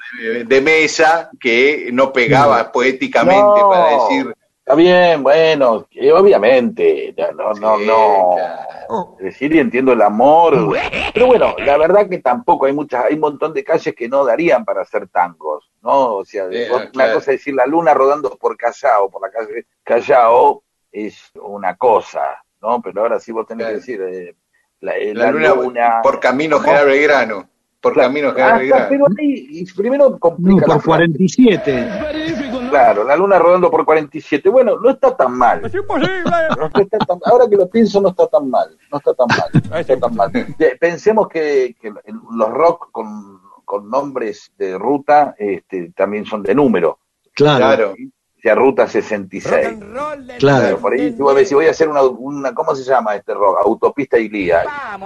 de, mesa que no pegaba poéticamente para decir Está bien, bueno, obviamente, no, no, no. Oh. Decir y entiendo el amor, pero bueno, la verdad que tampoco hay muchas, hay un montón de calles que no darían para hacer tangos, ¿no? O sea, una cosa es decir la luna rodando por Callao, por la calle Callao, es una cosa, ¿no? Pero ahora sí vos tenés que decir eh, eh, la, luna, por camino General Belgrano. Por camino General Belgrano. Pero ahí, primero complica no, por 47. Claro, la luna rodando por 47. Bueno, no está tan mal. Es imposible. ahora que lo pienso, no está tan mal. No está tan mal. No está tan mal. Pensemos que, los rock con, nombres de ruta este, también son de número. Claro sea Ruta 66. Claro. Por ahí, si voy a hacer una, una, ¿cómo se llama este rock? Autopista Ilía.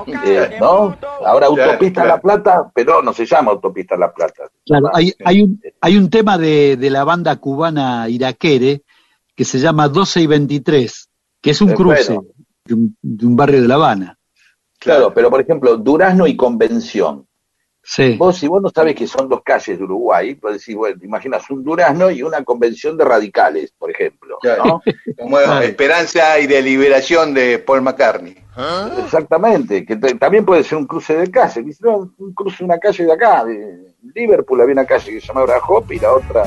Eh, ¿No? Ahora Autopista La Plata, pero no se llama Autopista La Plata. Claro, hay, hay, un, hay un tema de, de la banda cubana Iraquere que se llama 12 y 23, que es un cruce de un, de un barrio de La Habana. Claro, pero por ejemplo, Durazno y Convención. Vos, si vos no sabes que son dos calles de Uruguay, puedes decir, bueno, te imaginas un Durazno y una convención de radicales, por ejemplo. Como Esperanza y de Liberación de Paul McCartney. Exactamente, que también puede ser un cruce de calles. un cruce de una calle de acá, de Liverpool había una calle que se llamaba Hop y la otra.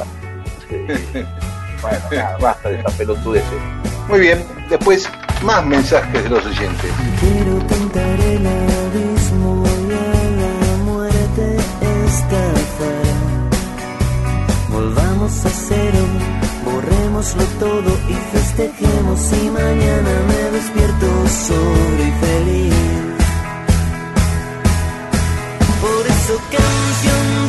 Este, bueno, nada, basta de esta pelotudez. Muy bien, después más mensajes de los oyentes. A cero, borrémoslo todo y festejemos y mañana me despierto solo y feliz. Por eso canción,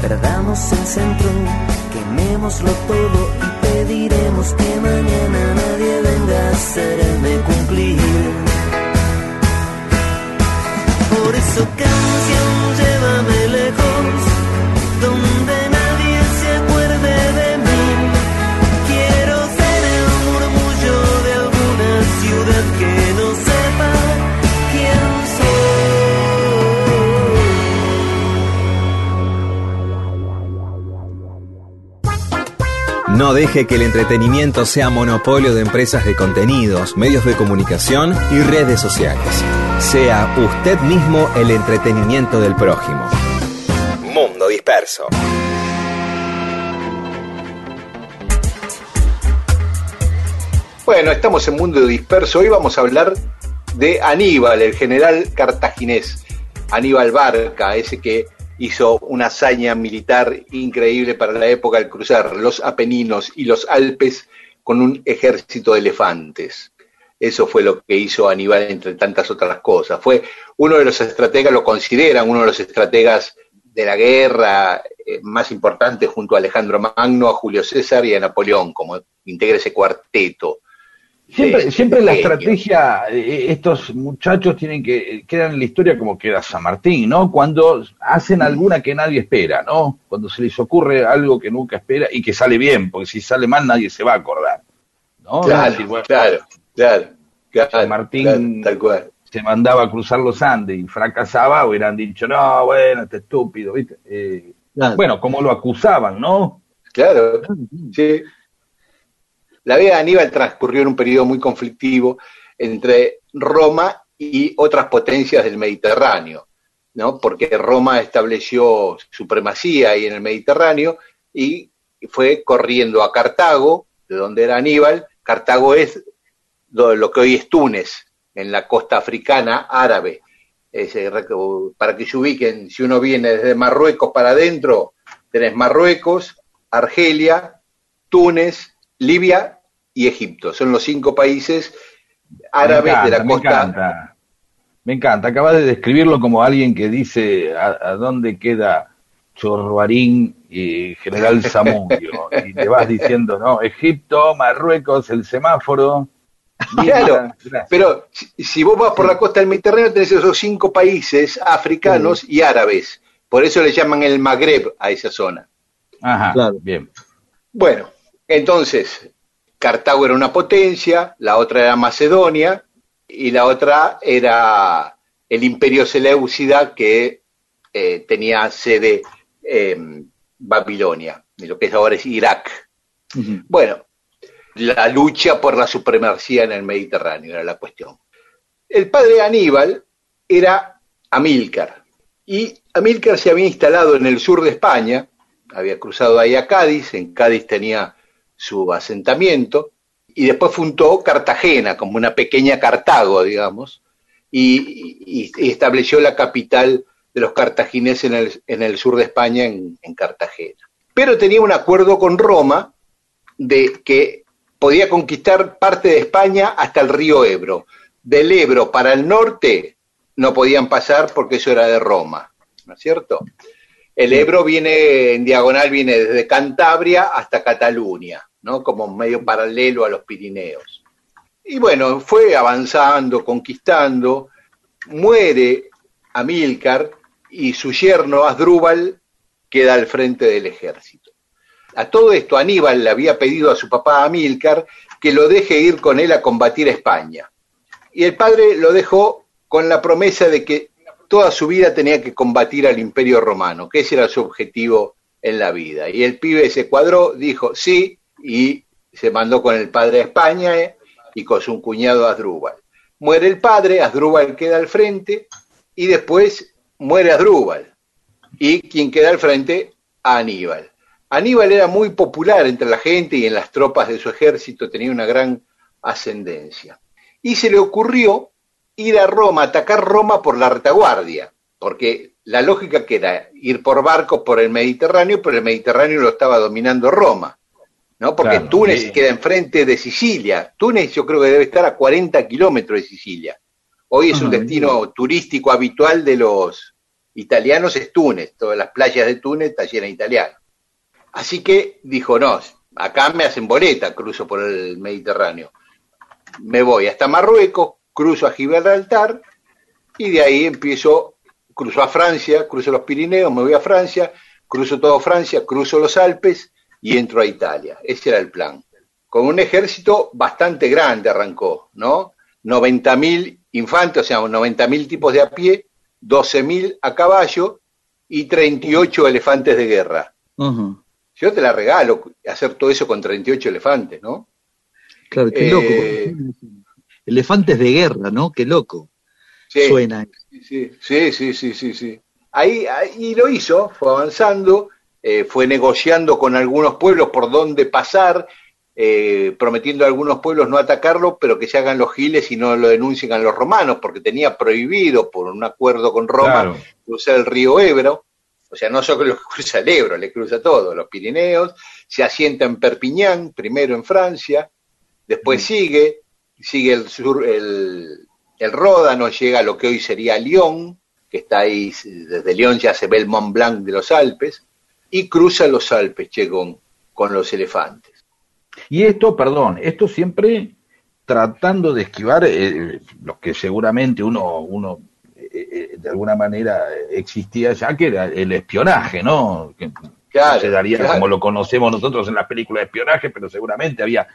Perdamos el centro, quemémoslo todo y pediremos que mañana nadie venga a hacerme cumplir. Por eso canción, llévame No deje que el entretenimiento sea monopolio de empresas de contenidos, medios de comunicación y redes sociales. Sea usted mismo el entretenimiento del prójimo. Mundo Disperso. Bueno, estamos en Mundo Disperso. Hoy vamos a hablar de Aníbal, el general cartaginés. Aníbal Barca, ese que hizo una hazaña militar increíble para la época al cruzar los Apeninos y los Alpes con un ejército de elefantes. Eso fue lo que hizo Aníbal entre tantas otras cosas. Fue uno de los estrategas, lo consideran uno de los estrategas de la guerra eh, más importantes junto a Alejandro Magno, a Julio César y a Napoleón, como integra ese cuarteto. Siempre, siempre la estrategia, eh, estos muchachos tienen que, quedan en la historia como queda San Martín, ¿no? Cuando hacen alguna que nadie espera, ¿no? Cuando se les ocurre algo que nunca espera y que sale bien, porque si sale mal nadie se va a acordar, ¿no? Claro, claro, claro, San Martín tal cual. se mandaba a cruzar los Andes y fracasaba, hubieran dicho, no, bueno, este estúpido, ¿viste? Eh, bueno, como lo acusaban, ¿no? Claro, sí. La vida de Aníbal transcurrió en un periodo muy conflictivo entre Roma y otras potencias del Mediterráneo, ¿no? porque Roma estableció supremacía ahí en el Mediterráneo y fue corriendo a Cartago, de donde era Aníbal. Cartago es lo que hoy es Túnez, en la costa africana árabe. para que se ubiquen, si uno viene desde Marruecos para adentro, tenés Marruecos, Argelia, Túnez, Libia y Egipto. Son los cinco países árabes de la costa. Me encanta. Me encanta. Acabas de describirlo como alguien que dice a, dónde queda Chorruarín y General Zamudio. y te vas diciendo, no, Egipto, Marruecos, el semáforo. Claro, pero si, vos vas por la costa del Mediterráneo tenés esos cinco países africanos y árabes. Por eso le llaman el Magreb a esa zona. Ajá, claro. bien. Bueno, entonces, Cartago era una potencia, la otra era Macedonia y la otra era el imperio Seleucida que eh, tenía sede en Babilonia, de lo que es ahora es Irak. Bueno, la lucha por la supremacía en el Mediterráneo era la cuestión. El padre de Aníbal era Amílcar y Amílcar se había instalado en el sur de España, había cruzado ahí a Cádiz, en Cádiz tenía su asentamiento, y después fundó Cartagena, como una pequeña Cartago, digamos, y, estableció la capital de los cartagineses en el, en el sur de España, en, en, Cartagena. Pero tenía un acuerdo con Roma de que podía conquistar parte de España hasta el río Ebro. Del Ebro para el norte no podían pasar porque eso era de Roma, ¿no es cierto? El Ebro viene en diagonal, viene desde Cantabria hasta Cataluña. ¿No? como medio paralelo a los Pirineos. Y bueno, fue avanzando, conquistando, muere Amílcar y su yerno Asdrúbal queda al frente del ejército. A todo esto Aníbal le había pedido a su papá Amílcar que lo deje ir con él a combatir a España. Y el padre lo dejó con la promesa de que toda su vida tenía que combatir al imperio romano, que ese era su objetivo en la vida. Y el pibe se cuadró, dijo, sí, y se mandó con el padre a España eh, y con su cuñado Asdrúbal. Muere el padre, Asdrúbal queda al frente y después muere Asdrúbal. Y quien queda al frente, Aníbal. Aníbal era muy popular entre la gente y en las tropas de su ejército tenía una gran ascendencia. Y se le ocurrió ir a Roma, atacar Roma por la retaguardia, porque la lógica que era ir por barcos por el Mediterráneo, pero el Mediterráneo lo estaba dominando Roma. ¿No? Porque Túnez queda enfrente de Sicilia. Túnez yo creo que debe estar a 40 kilómetros de Sicilia. Hoy es un destino turístico habitual de los italianos, es Túnez. Todas las playas de Túnez están llenas de italianos. Así que dijo, no, acá me hacen boleta, cruzo por el Mediterráneo. Me voy hasta Marruecos, cruzo a Gibraltar y de ahí empiezo, cruzo a Francia, cruzo los Pirineos, me voy a Francia, cruzo todo Francia, cruzo los Alpes y entro a Italia. Ese era el plan. Con un ejército bastante grande arrancó, ¿no? 90.000 infantes, o sea, 90.000 tipos de a pie, 12.000 a caballo y 38 elefantes de guerra. Yo te la regalo, hacer todo eso con 38 elefantes, ¿no? Claro, qué Eh, loco. Elefantes de guerra, ¿no? Qué loco. Sí, Suena. Sí, sí, sí, sí, sí, sí. Ahí, ahí- y lo hizo, fue avanzando, eh, fue negociando con algunos pueblos por dónde pasar, eh, prometiendo a algunos pueblos no atacarlo, pero que se hagan los giles y no lo denuncien a los romanos, porque tenía prohibido por un acuerdo con Roma Claro. cruzar el río Ebro, o sea, no solo cruza el Ebro, le cruza todo, los Pirineos, se asienta en Perpiñán, primero en Francia, después sigue, sigue el sur, el, el Ródano, llega a lo que hoy sería Lyon, que está ahí, desde Lyon ya se ve el Mont Blanc de los Alpes, y cruza los Alpes, che, con, con los elefantes. Y esto, perdón, esto siempre tratando de esquivar eh, lo que seguramente uno, uno eh, eh, de alguna manera existía ya, que era el espionaje, ¿no? Que Claro, no se daría claro. como lo conocemos nosotros en las películas de espionaje, pero seguramente había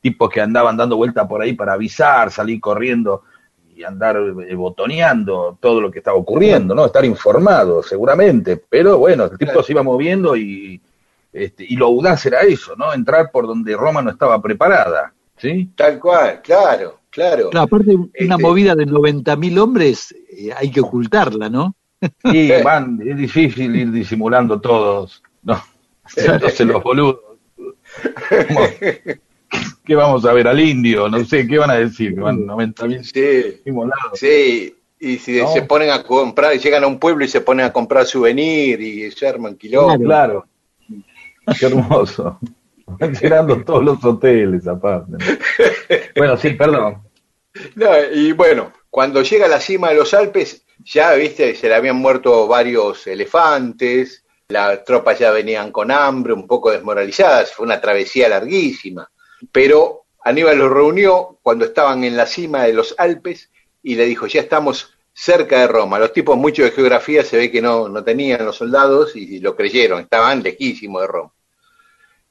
tipos que andaban dando vuelta por ahí para avisar, salir corriendo y andar eh, botoneando todo lo que estaba ocurriendo, ¿no? Estar informado, seguramente. Pero bueno, el tipo se iba moviendo y, este, y lo audaz era eso, ¿no? Entrar por donde Roma no estaba preparada, ¿sí? Tal cual, claro, claro. Claro, aparte, una Este- movida de 90.000 hombres, eh, hay que ocultarla, ¿no? Y van, es difícil ir disimulando todos, ¿no? Entonces los boludos. ¿Qué vamos a ver al indio? No sé, ¿qué van a decir? Que van 90 mil Sí, sí. Y si No. se ponen a comprar, llegan a un pueblo y se ponen a comprar souvenir y se arman. Claro. Qué hermoso. Van llenando todos los hoteles aparte. ¿no? Bueno, sí, perdón. No, y bueno, cuando llega a la cima de los Alpes, ya, viste, se le habían muerto varios elefantes, las tropas ya venían con hambre, un poco desmoralizadas, fue una travesía larguísima. Pero Aníbal los reunió cuando estaban en la cima de los Alpes y le dijo, ya estamos cerca de Roma. Los tipos mucho de geografía se ve que no, no tenían los soldados y lo creyeron, estaban lejísimos de Roma.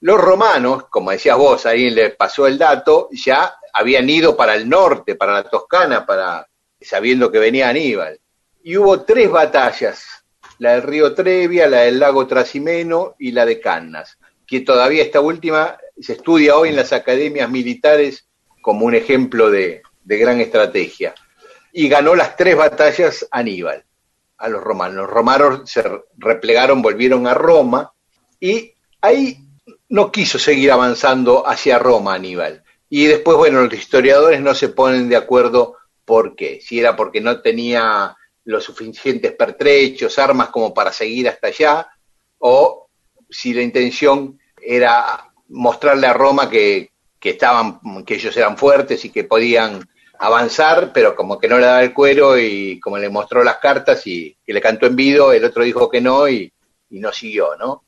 Los romanos, como decías vos, ahí le pasó el dato, ya habían ido para el norte, para la Toscana, para sabiendo que venía Aníbal. Y hubo tres batallas, la del río Trevia, la del lago Trasimeno y la de Cannas, que todavía esta última se estudia hoy en las academias militares como un ejemplo de, gran estrategia. Y ganó las tres batallas Aníbal, a los romanos. Los romanos se replegaron, volvieron a Roma y ahí no quiso seguir avanzando hacia Roma Aníbal. Y después, bueno, los historiadores no se ponen de acuerdo por qué. Si era porque no tenía los suficientes pertrechos, armas como para seguir hasta allá, o si la intención era mostrarle a Roma que, que estaban, que ellos eran fuertes y que podían avanzar, pero como que no le daba el cuero y como le mostró las cartas y, y le cantó en vido, el otro dijo que no y, y no siguió, ¿no?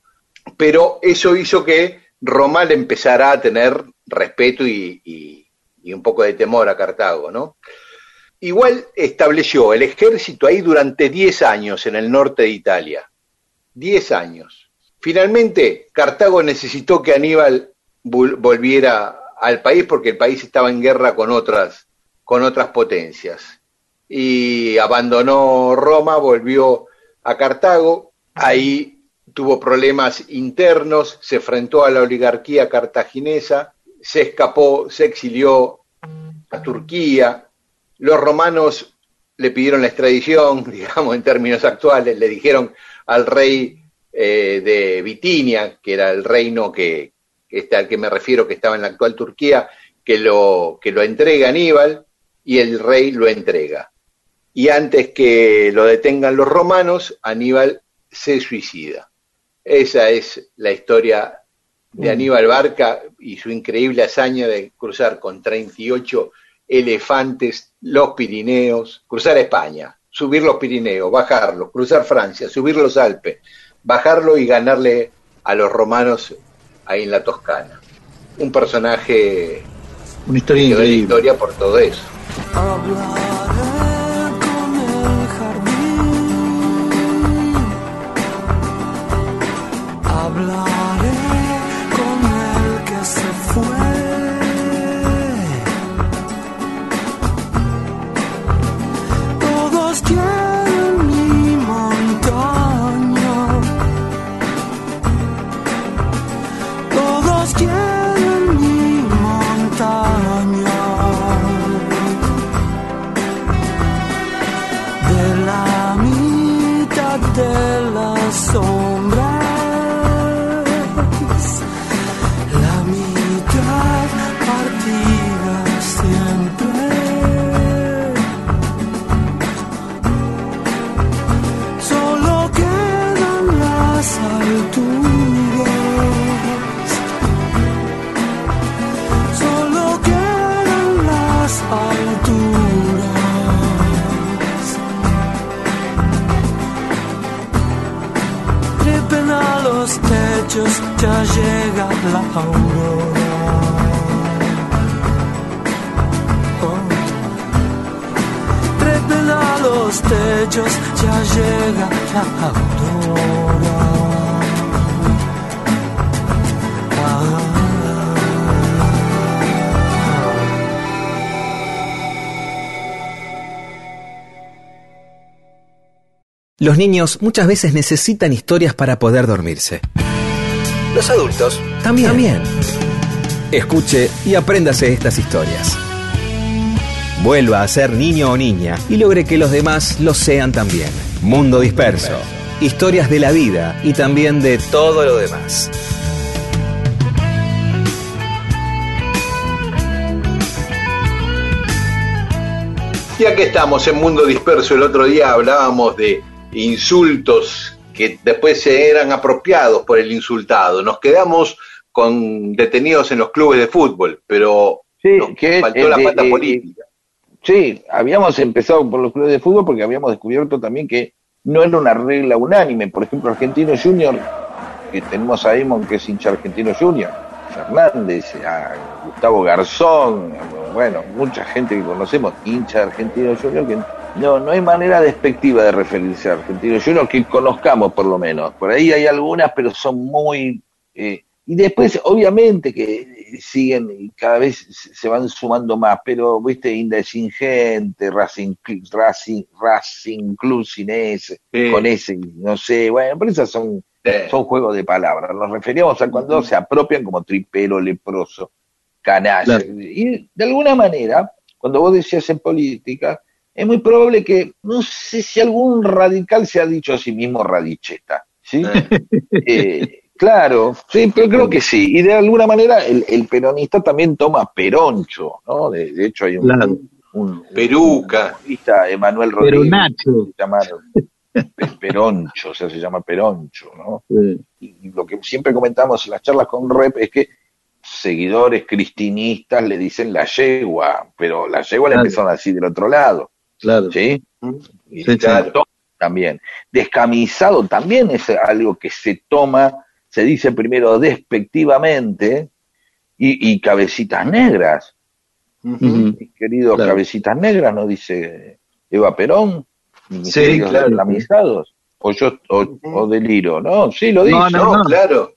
pero eso hizo que Roma le empezara a tener respeto y, y- y un poco de temor a Cartago, ¿no? Igual estableció el ejército ahí durante 10 años en el norte de Italia. 10 años. Finalmente, Cartago necesitó que Aníbal vol- volviera al país porque el país estaba en guerra con otras, con otras potencias. Y abandonó Roma, volvió a Cartago, ahí tuvo problemas internos, se enfrentó a la oligarquía cartaginesa, se escapó, se exilió a Turquía, los romanos le pidieron la extradición, digamos en términos actuales, le dijeron al rey eh, de Bitinia, que era el reino que, este al que me refiero, que estaba en la actual Turquía, que lo, que lo entrega Aníbal y el rey lo entrega. Y antes que lo detengan los romanos, Aníbal se suicida. Esa es la historia de Aníbal Barca y su increíble hazaña de cruzar con 38 elefantes los Pirineos, cruzar España, subir los Pirineos, bajarlos, cruzar Francia, subir los Alpes, bajarlo y ganarle a los romanos ahí en la Toscana. Un personaje Una historia que increíble. historia por todo eso. Ya llega la aurora. Oh. Los techos, ya llega la aurora. Los niños muchas veces necesitan historias para poder dormirse. Los adultos también. también. Escuche y apréndase estas historias. Vuelva a ser niño o niña y logre que los demás lo sean también. Mundo Disperso. Historias de la vida y también de todo lo demás. Y aquí estamos en Mundo Disperso. El otro día hablábamos de insultos que después eran apropiados por el insultado. Nos quedamos con detenidos en los clubes de fútbol, pero nos faltó la pata política. Sí, habíamos empezado por los clubes de fútbol porque habíamos descubierto también que no era una regla unánime. Por ejemplo, Argentino Junior, que tenemos a Emon que es hincha Argentino Junior, Fernández, a Gustavo Garzón, bueno, mucha gente que conocemos, hincha Argentino Junior, que no, no hay manera despectiva de referirse a Argentino Junior que conozcamos por lo menos. Por ahí hay algunas, pero son muy... Eh, y después, obviamente, que siguen y cada vez se van sumando más, pero, viste, Indesingente, Racing, Racing, Racing Club sin ese, con ese, no sé, bueno, pero esas son, son juegos de palabras. Nos referíamos a cuando se apropian como tripero, leproso, canalla. Y de alguna manera, cuando vos decías en política, es muy probable que, no sé si algún radical se ha dicho a sí mismo radicheta, ¿sí? eh, Claro, sí, pero creo que sí. Y de alguna manera el, el peronista también toma peroncho, ¿no? De, de hecho hay un, claro. un, peruca, un Emanuel Rodríguez, Peronacho. llamaron peroncho, o sea, se llama peroncho, ¿no? Sí. Y lo que siempre comentamos en las charlas con Rep es que seguidores cristinistas le dicen la yegua, pero la yegua claro. le empezaron así del otro lado. Claro. ¿Sí? Sí. También. Descamisado también es algo que se toma se dice primero despectivamente, y, y cabecitas negras. Uh -huh. Mis queridos claro. cabecitas negras, ¿no? Dice Eva Perón, mis sí, queridos claro. islamizados, o yo, o, uh -huh. o, deliro, ¿no? Sí, lo dice. No, no, no, claro.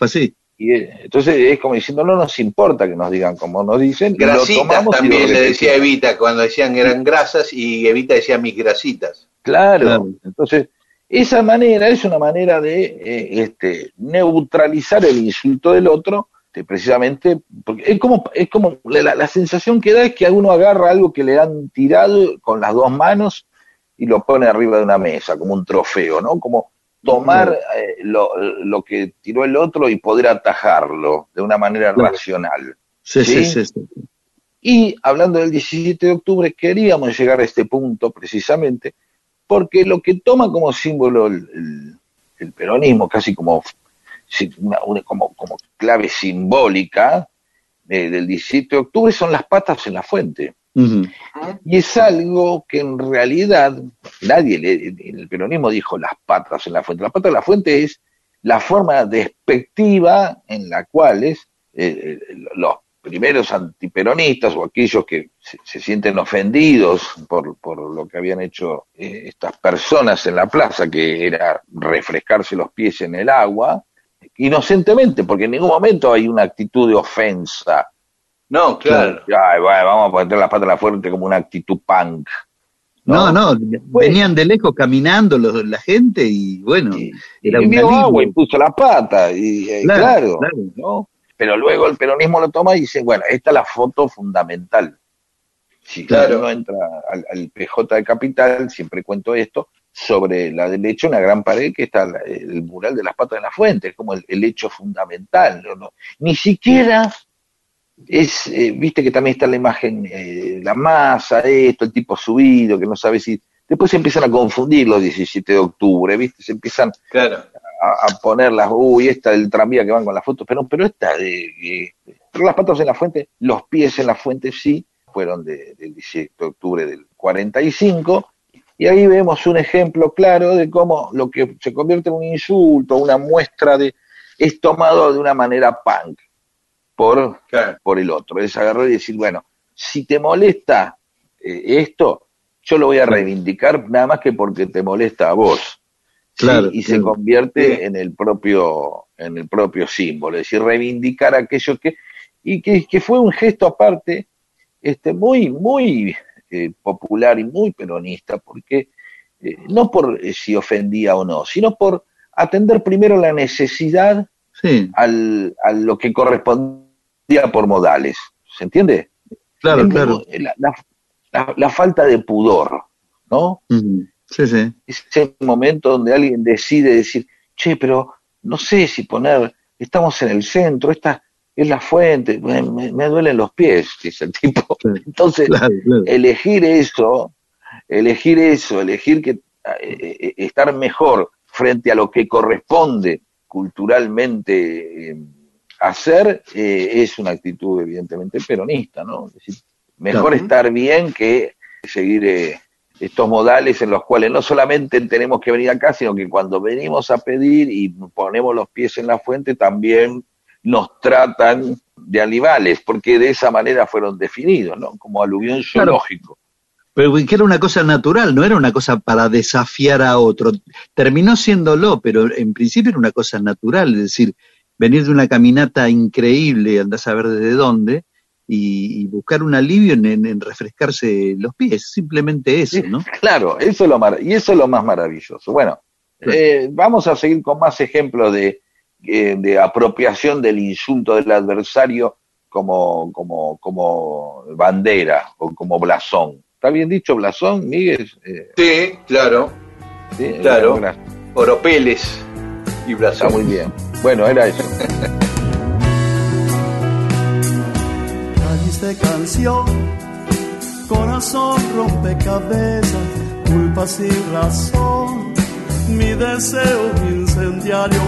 Así. Y entonces es como diciendo, no nos importa que nos digan como nos dicen. Grasitas lo también le decía Evita cuando decían que eran grasas y Evita decía mis grasitas. Claro, claro. entonces esa manera es una manera de eh, este, neutralizar el insulto del otro, precisamente, porque es como, es como la, la, sensación que da es que uno agarra algo que le han tirado con las dos manos y lo pone arriba de una mesa, como un trofeo, ¿no? Como tomar eh, lo, lo, que tiró el otro y poder atajarlo de una manera racional. Sí, ¿sí? Sí, sí, Y hablando del 17 de octubre, queríamos llegar a este punto precisamente porque lo que toma como símbolo el, el, el peronismo, casi como, una, una, como, como clave simbólica eh, del 17 de octubre, son las patas en la fuente. Y es algo que en realidad nadie, le, el peronismo dijo las patas en la fuente. La pata en la fuente es la forma despectiva en la cual es, eh, los primeros antiperonistas o aquellos que se, se sienten ofendidos por, por, lo que habían hecho eh, estas personas en la plaza, que era refrescarse los pies en el agua, inocentemente, porque en ningún momento hay una actitud de ofensa. No, claro. Ay, bueno, vamos a poner la pata a la fuerte como una actitud punk. No, no, no venían de lejos caminando los, la gente y bueno, y, era y vio agua y puso la pata, y eh, claro, claro, claro, ¿no? pero luego el peronismo lo toma y dice, bueno, esta es la foto fundamental. Si claro. uno entra al, al, PJ de Capital, siempre cuento esto, sobre la derecha una gran pared que está el mural de las patas de la fuente, es como el, el hecho fundamental. Ni siquiera es, eh, viste que también está la imagen, eh, la masa, esto, el tipo subido, que no sabe si... Después se empiezan a confundir los 17 de octubre, viste, se empiezan claro. a, a poner las, uy, esta del tranvía que van con las fotos, pero, pero esta de, pero las patas en la fuente, los pies en la fuente sí, fueron de, del 17 de octubre del 45, y ahí vemos un ejemplo claro de cómo lo que se convierte en un insulto, una muestra de, es tomado de una manera punk por, por el otro. Es agarrar y decir, bueno, si te molesta eh, esto, yo lo voy a reivindicar nada más que porque te molesta a vos. y se convierte en el propio en el propio símbolo, es decir, reivindicar aquello que y que, fue un gesto aparte este muy muy eh, popular y muy peronista porque eh, no por si ofendía o no, sino por atender primero la necesidad al, a lo que correspondía por modales. ¿Se entiende? Claro, claro. La, falta de pudor, ¿no? Sí, sí. Ese momento donde alguien decide decir, che, pero no sé si poner, estamos en el centro, esta es la fuente, me, duelen los pies, dice el tipo. Entonces, elegir eso, elegir eso, elegir que eh, eh, estar mejor frente a lo que corresponde culturalmente eh, hacer, es una actitud evidentemente peronista, ¿no? Es decir, mejor estar bien que seguir estos modales en los cuales no solamente tenemos que venir acá, sino que cuando venimos a pedir y ponemos los pies en la fuente, también nos tratan de animales, porque de esa manera fueron definidos, ¿no? Como aluvión zoológico. Pero que era una cosa natural, no era una cosa para desafiar a otro. Terminó siéndolo, pero en principio era una cosa natural, es decir, venir de una caminata increíble, andás a ver desde dónde, y, buscar un alivio en, refrescarse los pies, simplemente eso, ¿no? Claro, eso es lo y eso es lo más maravilloso. Bueno, eh, vamos a seguir con más ejemplos de, eh, de apropiación del insulto del adversario como, como, como bandera o como blasón. ¿Está bien dicho blasón, Miguel? Eh, sí, claro. Sí, claro. Oropeles y blasón. Está muy bien. Bueno, era eso. de canción, corazón rompecabezas, culpa sin razón, mi deseo incendiario,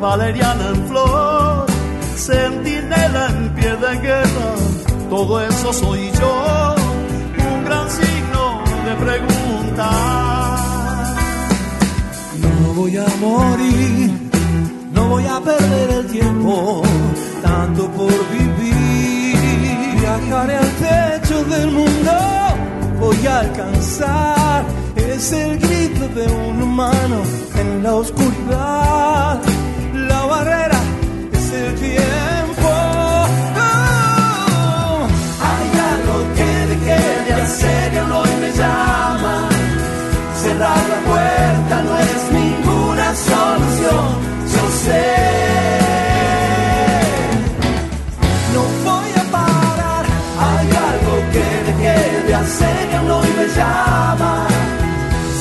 valeriana en flor, centinela en pie de guerra, todo eso soy yo, un gran signo de pregunta. No voy a morir, no voy a perder el tiempo, tanto por vivir viajaré al techo del mundo, voy a alcanzar. Es el grito de un humano en la oscuridad. La barrera es el tiempo. Oh, hay algo que dejé de hacer y hoy me llama. Cerrar la puerta no es ninguna solución,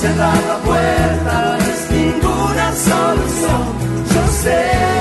Cerrar la puerta no es ninguna solución, yo sé.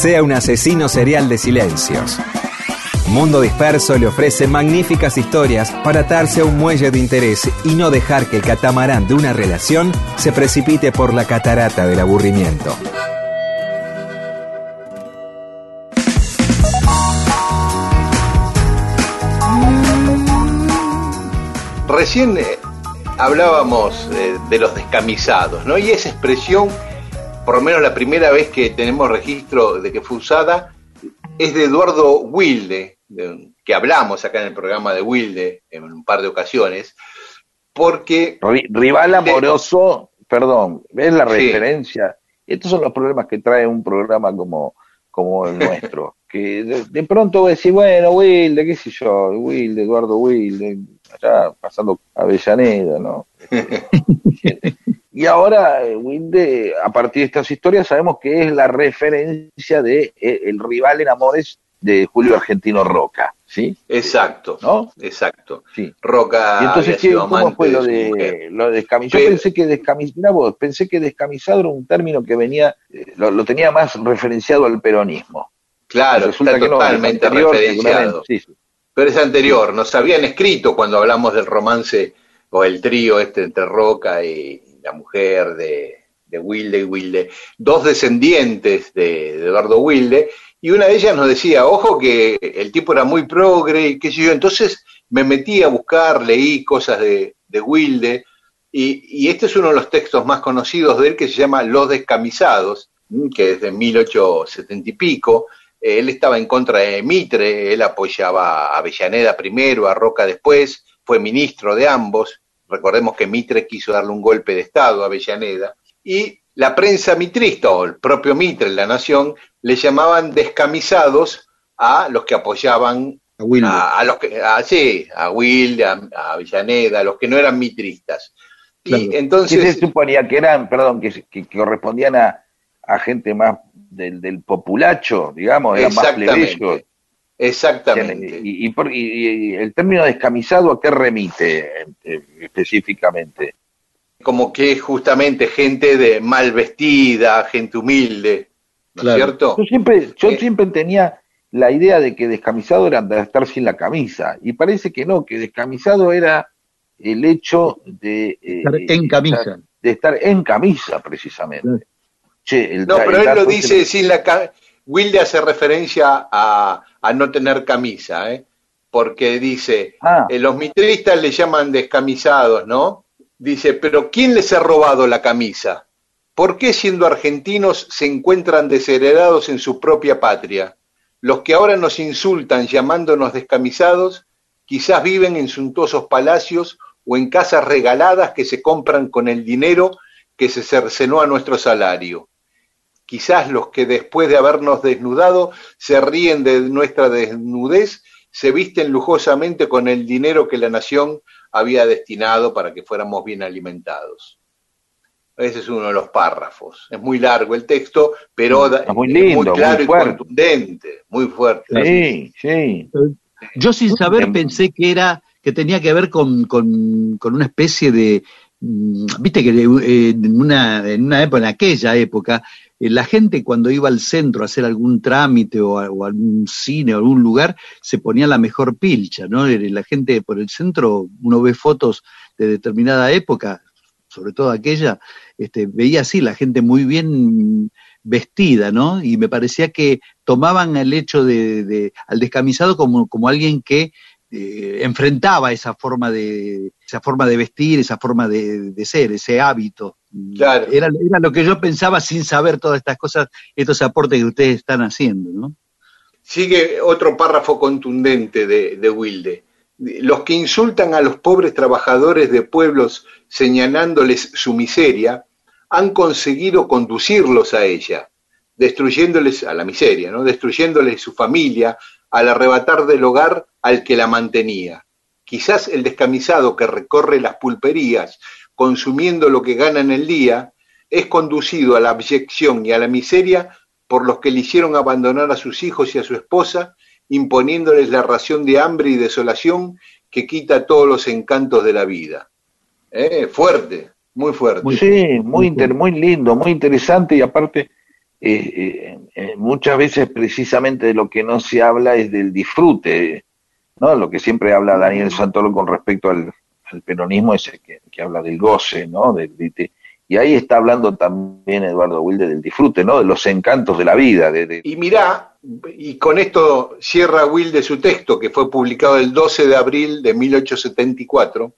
Sea un asesino serial de silencios. Mundo Disperso le ofrece magníficas historias para atarse a un muelle de interés y no dejar que el catamarán de una relación se precipite por la catarata del aburrimiento. Recién eh, hablábamos eh, de los descamisados, ¿no? Y esa expresión por lo menos la primera vez que tenemos registro de que fue usada, es de Eduardo Wilde, que hablamos acá en el programa de Wilde en un par de ocasiones, porque... Rival amoroso, perdón, ¿ves la referencia? Estos son los problemas que trae un programa como, como el nuestro, que de, pronto voy a decir, bueno, Wilde, qué sé yo, Wilde, Eduardo Wilde, allá pasando Avellaneda, ¿no? Y ahora eh, Wilde, a partir de estas historias, sabemos que es la referencia de eh, el rival en amores de Julio Argentino Roca, ¿sí? Exacto, ¿No? Exacto. Sí. Roca. Y entonces, había ¿qué- sido ¿cómo fue lo de, mujer. lo de Yo pensé que descamisado, pensé que descamisado era un término que venía, eh, lo, lo tenía más referenciado al peronismo. Claro, Resulta está que no, es totalmente anterior, referenciado. seguramente, sí, sí. Pero es anterior, nos habían escrito cuando hablamos del romance o el trío este entre Roca y la mujer de, de Wilde y Wilde, dos descendientes de, Eduardo Wilde, y una de ellas nos decía, ojo que el tipo era muy progre, y qué sé yo, entonces me metí a buscar, leí cosas de, de Wilde, y, y este es uno de los textos más conocidos de él que se llama Los Descamisados, que es de 1870 y pico, eh, él estaba en contra de Mitre, él apoyaba a Avellaneda primero, a Roca después, fue ministro de ambos. Recordemos que Mitre quiso darle un golpe de Estado a Avellaneda. Y la prensa mitrista, o el propio Mitre, la Nación, le llamaban descamisados a los que apoyaban A Wilde. a, a los que, a, sí, a Wilde, a, a Avellaneda, a los que no eran mitristas. Claro. Y ¿Qué se entonces, suponía que eran, perdón, que, que, que correspondían a, a gente más del, del populacho, digamos, eran más plebeyos? Exactamente. Y, y por- y- y el término descamisado, ¿a qué remite eh, específicamente? como que es justamente gente de mal vestida, gente humilde, ¿no Claro. es cierto? Yo siempre, yo Eh. siempre tenía la idea de que descamisado era estar sin la camisa, y parece que no, que descamisado era el hecho de, eh, Estar en camisa. de estar en camisa, precisamente. Che, el No, pero el él lo dice sin la ca- Wilde hace referencia a, a no tener camisa, ¿eh? porque dice, Ah. eh, los mitristas le llaman descamisados, ¿no? Dice, pero ¿quién les ha robado la camisa? ¿Por qué siendo argentinos se encuentran desheredados en su propia patria? Los que ahora nos insultan llamándonos descamisados, quizás viven en suntuosos palacios o en casas regaladas que se compran con el dinero que se cercenó a nuestro salario. Quizás los que después de habernos desnudado se ríen de nuestra desnudez, se visten lujosamente con el dinero que la nación había destinado para que fuéramos bien alimentados. Ese es uno de los párrafos. Es muy largo el texto, pero Es muy es lindo, muy claro muy y contundente, muy fuerte. Sí, sí. Yo sin saber Em- pensé que era que tenía que ver con, con, con una especie de mm, viste que eh, en una en una época en aquella época la gente cuando iba al centro a hacer algún trámite o, a- o algún cine o algún lugar se ponía la mejor pilcha, ¿no? Eh, La gente por el centro uno ve fotos de determinada época, sobre todo aquella, este, veía así la gente muy bien vestida, ¿no? Y me parecía que tomaban el hecho de, al descamisado como, como alguien que eh, enfrentaba esa forma de esa forma de vestir, esa forma de ser, ese hábito. Claro. Era, era lo que yo pensaba sin saber todas estas cosas, estos aportes que ustedes están haciendo, ¿no? Sigue otro párrafo contundente de, de Wilde. Los que insultan a los pobres trabajadores de pueblos señalándoles su miseria, han conseguido conducirlos a ella, destruyéndoles a la miseria, ¿no? destruyéndoles su familia al arrebatar del hogar al que la mantenía. Quizás el descamisado que recorre las pulperías consumiendo lo que gana en el día es conducido a la abyección y a la miseria por los que le hicieron abandonar a sus hijos y a su esposa, imponiéndoles la ración de hambre y desolación que quita todos los encantos de la vida. ¿Eh? Fuerte, muy fuerte. Sí, muy, inter- muy lindo, muy interesante y aparte eh, eh, eh, muchas veces precisamente de lo que no se habla es del disfrute, ¿no? Lo que siempre habla Daniel Santoro con respecto al, al peronismo es el que, que habla del goce, ¿no? De- y ahí está hablando también Eduardo Wilde del disfrute, ¿no? De los encantos de la vida, de, Y mirá, y con esto cierra Wilde su texto, que fue publicado el 12 de abril de 1874,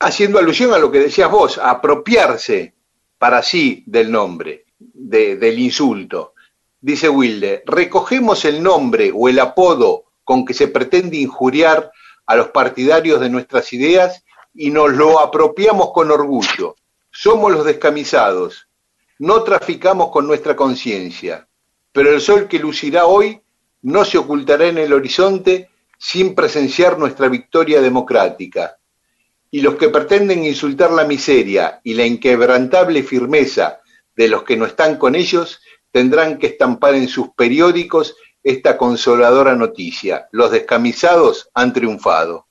haciendo alusión a lo que decías vos, apropiarse para sí del nombre, de- del insulto. Dice Wilde, recogemos el nombre o el apodo con que se pretende injuriar a los partidarios de nuestras ideas y nos lo apropiamos con orgullo. Somos los descamisados, no traficamos con nuestra conciencia, pero el sol que lucirá hoy no se ocultará en el horizonte sin presenciar nuestra victoria democrática. Y los que pretenden insultar la miseria y la inquebrantable firmeza de los que no están con ellos tendrán que estampar en sus periódicos esta consoladora noticia. Los descamisados han triunfado.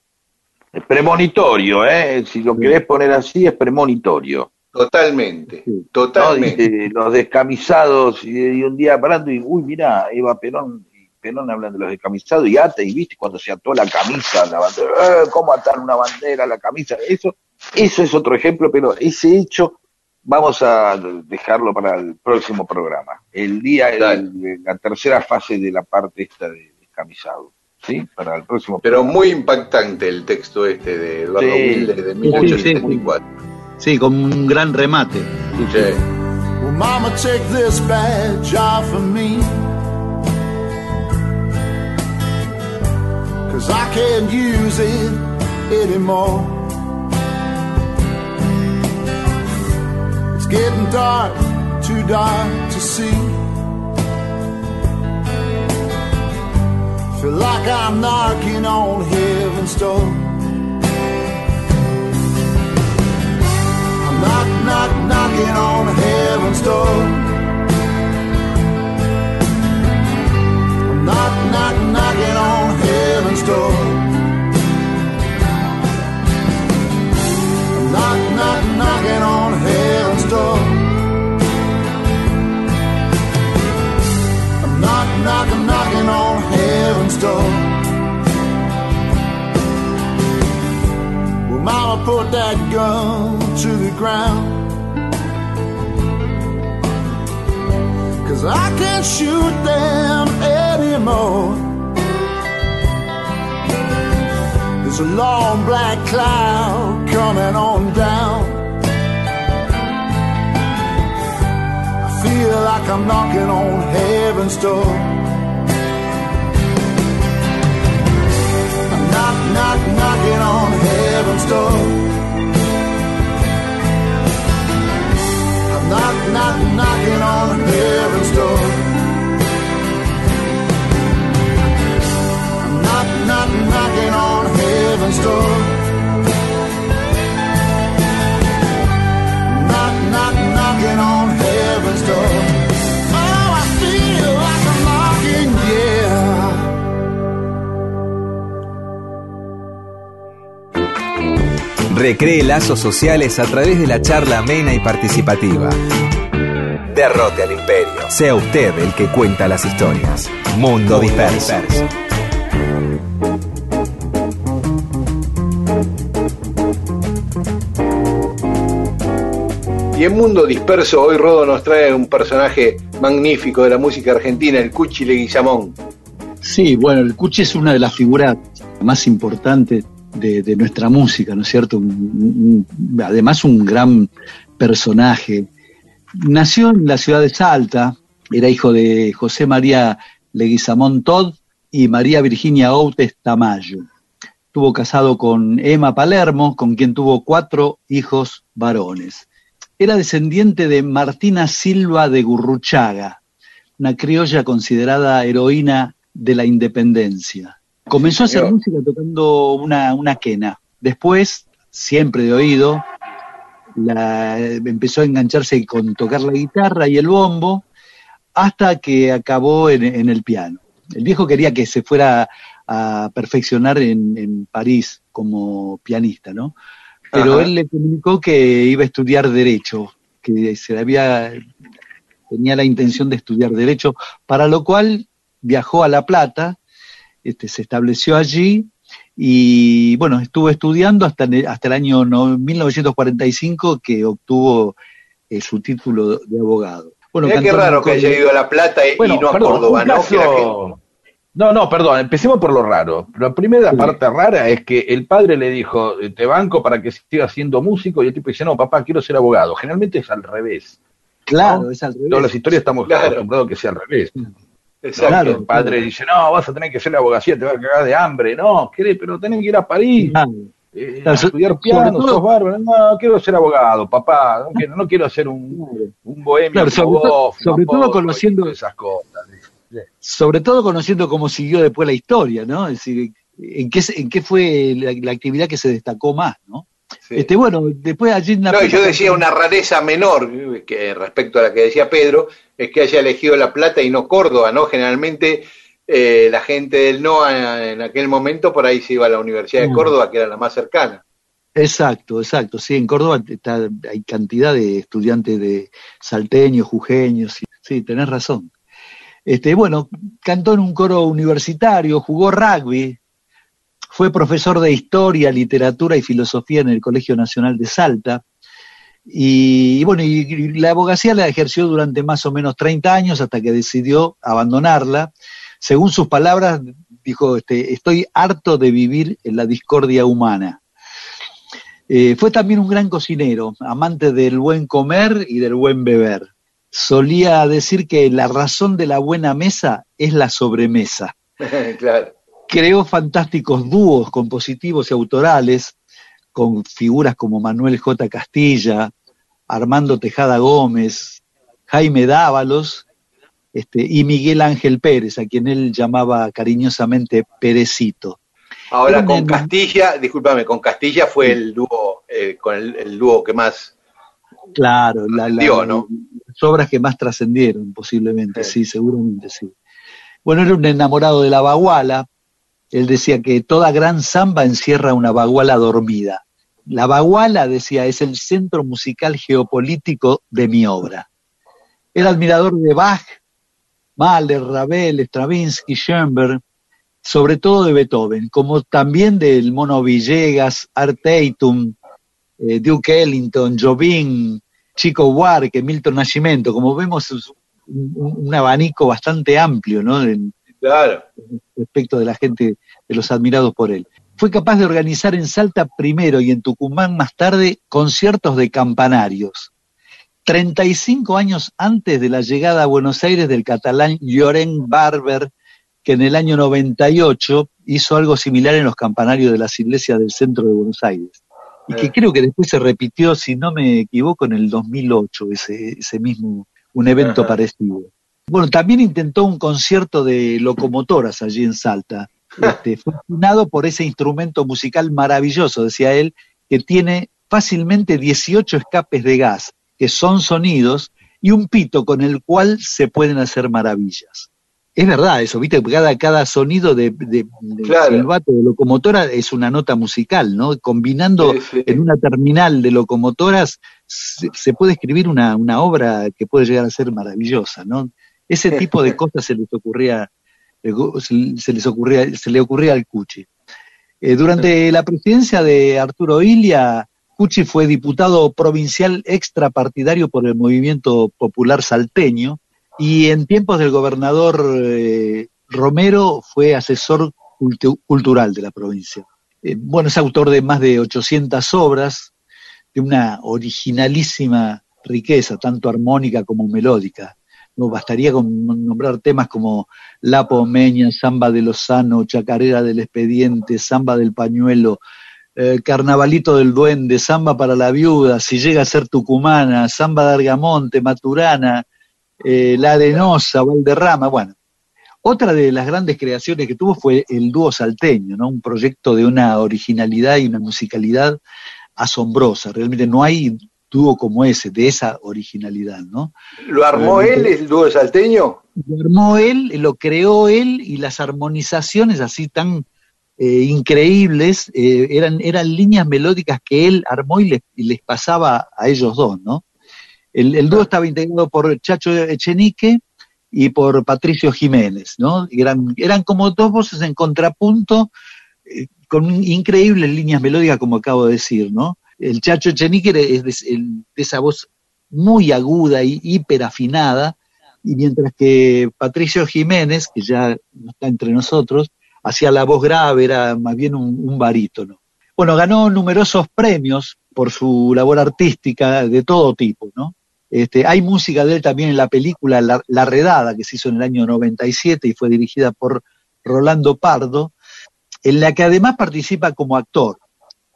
Es premonitorio, ¿eh? Si lo querés poner así, es premonitorio. Totalmente, ¿no? totalmente. Dice, los descamisados, y, y un día parando, y uy, mira, Eva Perón, y Perón hablan de los descamisados, y ate, y viste cuando se ató la camisa, la bandera, ¡eh! ¿cómo atar una bandera a la camisa? Eso, eso es otro ejemplo, pero ese hecho vamos a dejarlo para el próximo programa. El día, el- la tercera fase de la parte esta de descamisado, ¿sí? Para el próximo Pero programa. muy impactante el texto este de Eduardo Sí. Wilde de Sí, sí, 1874. Sí, con un gran remate. Sí. Well, mama, take this badge off of me. Cause I can't use it anymore. It's getting dark, too dark to see. Feel like I'm knocking on heaven's door. I'm knock, knock, knocking on heaven's door. I'm knock, knock, knocking on heaven's door. I'm knock, knock, knocking on heaven's door. I'm knock, knock, door. Well, Mama put that gun to the ground. Cause I can't shoot them anymore. There's a long black cloud coming on down. I feel like I'm knocking on heaven's door. Knock, knock, knocking on heaven's door. I'm knock, knock, knocking on heaven's door. I'm knock, knock, knocking on heaven's door. Recree lazos sociales a través de la charla amena y participativa. Derrote al imperio. Sea usted el que cuenta las historias. Mundo disperso. Y en Mundo Disperso, hoy Rodo nos trae un personaje magnífico de la música argentina, el Cuchi Leguizamón. Sí, bueno, el Cuchi es una de las figuras más importantes de, nuestra música, ¿no es cierto? Además, un gran personaje. Nació en la ciudad de Salta, era hijo de José María Leguizamón Todd y María Virginia Outes Tamayo. Estuvo casado con Emma Palermo, con quien tuvo cuatro hijos varones. Era descendiente de Martina Silva de Gurruchaga, una criolla considerada heroína de la independencia. Comenzó a hacer música tocando una, una quena. Después, siempre de oído, la- empezó a engancharse con tocar la guitarra y el bombo, hasta que acabó en, en el piano. El viejo quería que se fuera a perfeccionar en, en París como pianista, ¿no? Pero Ajá. él le comunicó que iba a estudiar Derecho, que se le había, tenía la intención de estudiar Derecho, para lo cual viajó a La Plata, este, se estableció allí y bueno, estuvo estudiando hasta, el- hasta el año no- 1945 que obtuvo eh, su título de abogado. Bueno, Mirá qué raro que haya ido a La Plata y, Bueno, y no a Córdoba, ¿no? caso- No, no, perdón, empecemos por lo raro. La primera Sí. parte rara es que el padre le dijo, te banco para que sigas siendo músico, y el tipo dice, no, papá, quiero ser abogado. Generalmente es al revés. Claro, ¿no? es al En todas las revés. historias estamos Claro. acostumbrados a que sea al revés. Exacto. Claro. El padre dice, no, vas a tener que ser la abogacía, te vas a cagar de hambre. No, ¿querés? pero tenés que ir a París. Claro. eh, a estudiar piano, sos bárbaro. No, quiero ser abogado, papá. No quiero, no quiero ser un, un bohemio sobre todo- sobre conociendo- esas cosas. sobre todo conociendo cómo siguió después la historia, ¿no? Es decir, en qué, en qué fue la, la actividad que se destacó más, ¿no? Sí. Este, bueno, después allí No, yo decía una rareza menor que respecto a la que decía Pedro, es que haya elegido La Plata y no Córdoba, ¿no? Generalmente eh, la gente del NOA en aquel momento por ahí se iba a la Universidad de Mm. Córdoba, que era la más cercana. Exacto, exacto. Sí, en Córdoba está, hay cantidad de estudiantes de salteños, jujeños. Sí, sí, tenés razón. Este, bueno, cantó en un coro universitario, jugó rugby, fue profesor de historia, literatura y filosofía en el Colegio Nacional de Salta. Y, bueno, la abogacía la ejerció durante más o menos 30 años hasta que decidió abandonarla. Según sus palabras, dijo, este, estoy harto de vivir en la discordia humana. Eh, fue también un gran cocinero, amante del buen comer y del buen beber. Solía decir que la razón de la buena mesa es la sobremesa. claro. Creó fantásticos dúos compositivos y autorales con figuras como Manuel J. Castilla, Armando Tejada Gómez, Jaime Dávalos este, y Miguel Ángel Pérez, a quien él llamaba cariñosamente Perecito. Ahora con Castilla, discúlpame, con Castilla fue el dúo, eh, con el, el dúo que más Claro, la, la- Dio, ¿no? las obras que más trascendieron, posiblemente, Sí. sí, seguramente sí. Bueno, era un enamorado de la baguala. Él decía que toda gran samba encierra una baguala dormida. La baguala, decía, es el centro musical geopolítico de mi obra. Era admirador de Bach, Mahler, Ravel, Stravinsky, Schoenberg, sobre todo de Beethoven, como también del Mono Villegas, Art Tatum, eh, Duke Ellington, Jobim, Chico Buarque, Milton Nascimento. Como vemos, es un, abanico bastante amplio, ¿no? Claro. respecto de la gente, de los admirados por él. Fue capaz de organizar en Salta primero y en Tucumán más tarde conciertos de campanarios. 35 años antes de la llegada a Buenos Aires del catalán Lloren Barber, que en el año 98 hizo algo similar en los campanarios de las iglesias del centro de Buenos Aires. Y que Eh. creo que después se repitió, si no me equivoco, en el 2008, ese, ese mismo, un evento Ajá. parecido. Bueno, también intentó un concierto de locomotoras allí en Salta. Este, fue fascinado por ese instrumento musical maravilloso, decía él, que tiene fácilmente 18 escapes de gas, que son sonidos, y un pito con el cual se pueden hacer maravillas. Es verdad eso, viste, cada, cada sonido de, de, de Claro. silbato de locomotora es una nota musical, ¿no? Combinando Sí, sí. en una terminal de locomotoras se, se puede escribir una, una obra que puede llegar a ser maravillosa, ¿no? Ese tipo de cosas se les ocurría, eh, se se les ocurría, se le ocurría al Cuchi. Eh, durante la presidencia de Arturo Ilia, Cuchi fue diputado provincial extrapartidario por el Movimiento Popular Salteño y en tiempos del gobernador eh, Romero fue asesor cultu- cultural de la provincia. Eh, bueno, es autor de más de 800 obras, de una originalísima riqueza, tanto armónica como melódica. Bastaría con nombrar temas como La Pomeña, Samba de Lozano, Chacarera del Expediente, Samba del Pañuelo, eh, Carnavalito del Duende, Samba para la Viuda, Si llega a ser Tucumana, Samba de Argamonte, Maturana, eh, La Arenosa, Valderrama, bueno. Otra de las grandes creaciones que tuvo fue el dúo salteño, ¿no? Un proyecto de una originalidad y una musicalidad asombrosa. Realmente no hay dúo como ese, de esa originalidad, ¿no? ¿Lo armó él, el dúo salteño? Lo armó él, lo creó él y las armonizaciones así tan eh, increíbles eh, eran, eran líneas melódicas que él armó y les, y les pasaba a ellos dos, ¿no? El, el dúo estaba integrado por Chacho Echenique y por Patricio Jiménez, ¿no? Y Eran, eran como dos voces en contrapunto eh, con increíbles líneas melódicas, como acabo de decir, ¿no? El Chacho Echenique es de, esa voz muy aguda y hiper afinada, y mientras que Patricio Jiménez, que ya no está entre nosotros, hacía la voz grave, era más bien un, un barítono. Bueno, ganó numerosos premios por su labor artística de todo tipo, ¿no? Este, hay música de él también en la película La, La Redada, que se hizo en el año 97 y fue dirigida por Rolando Pardo, en la que además participa como actor,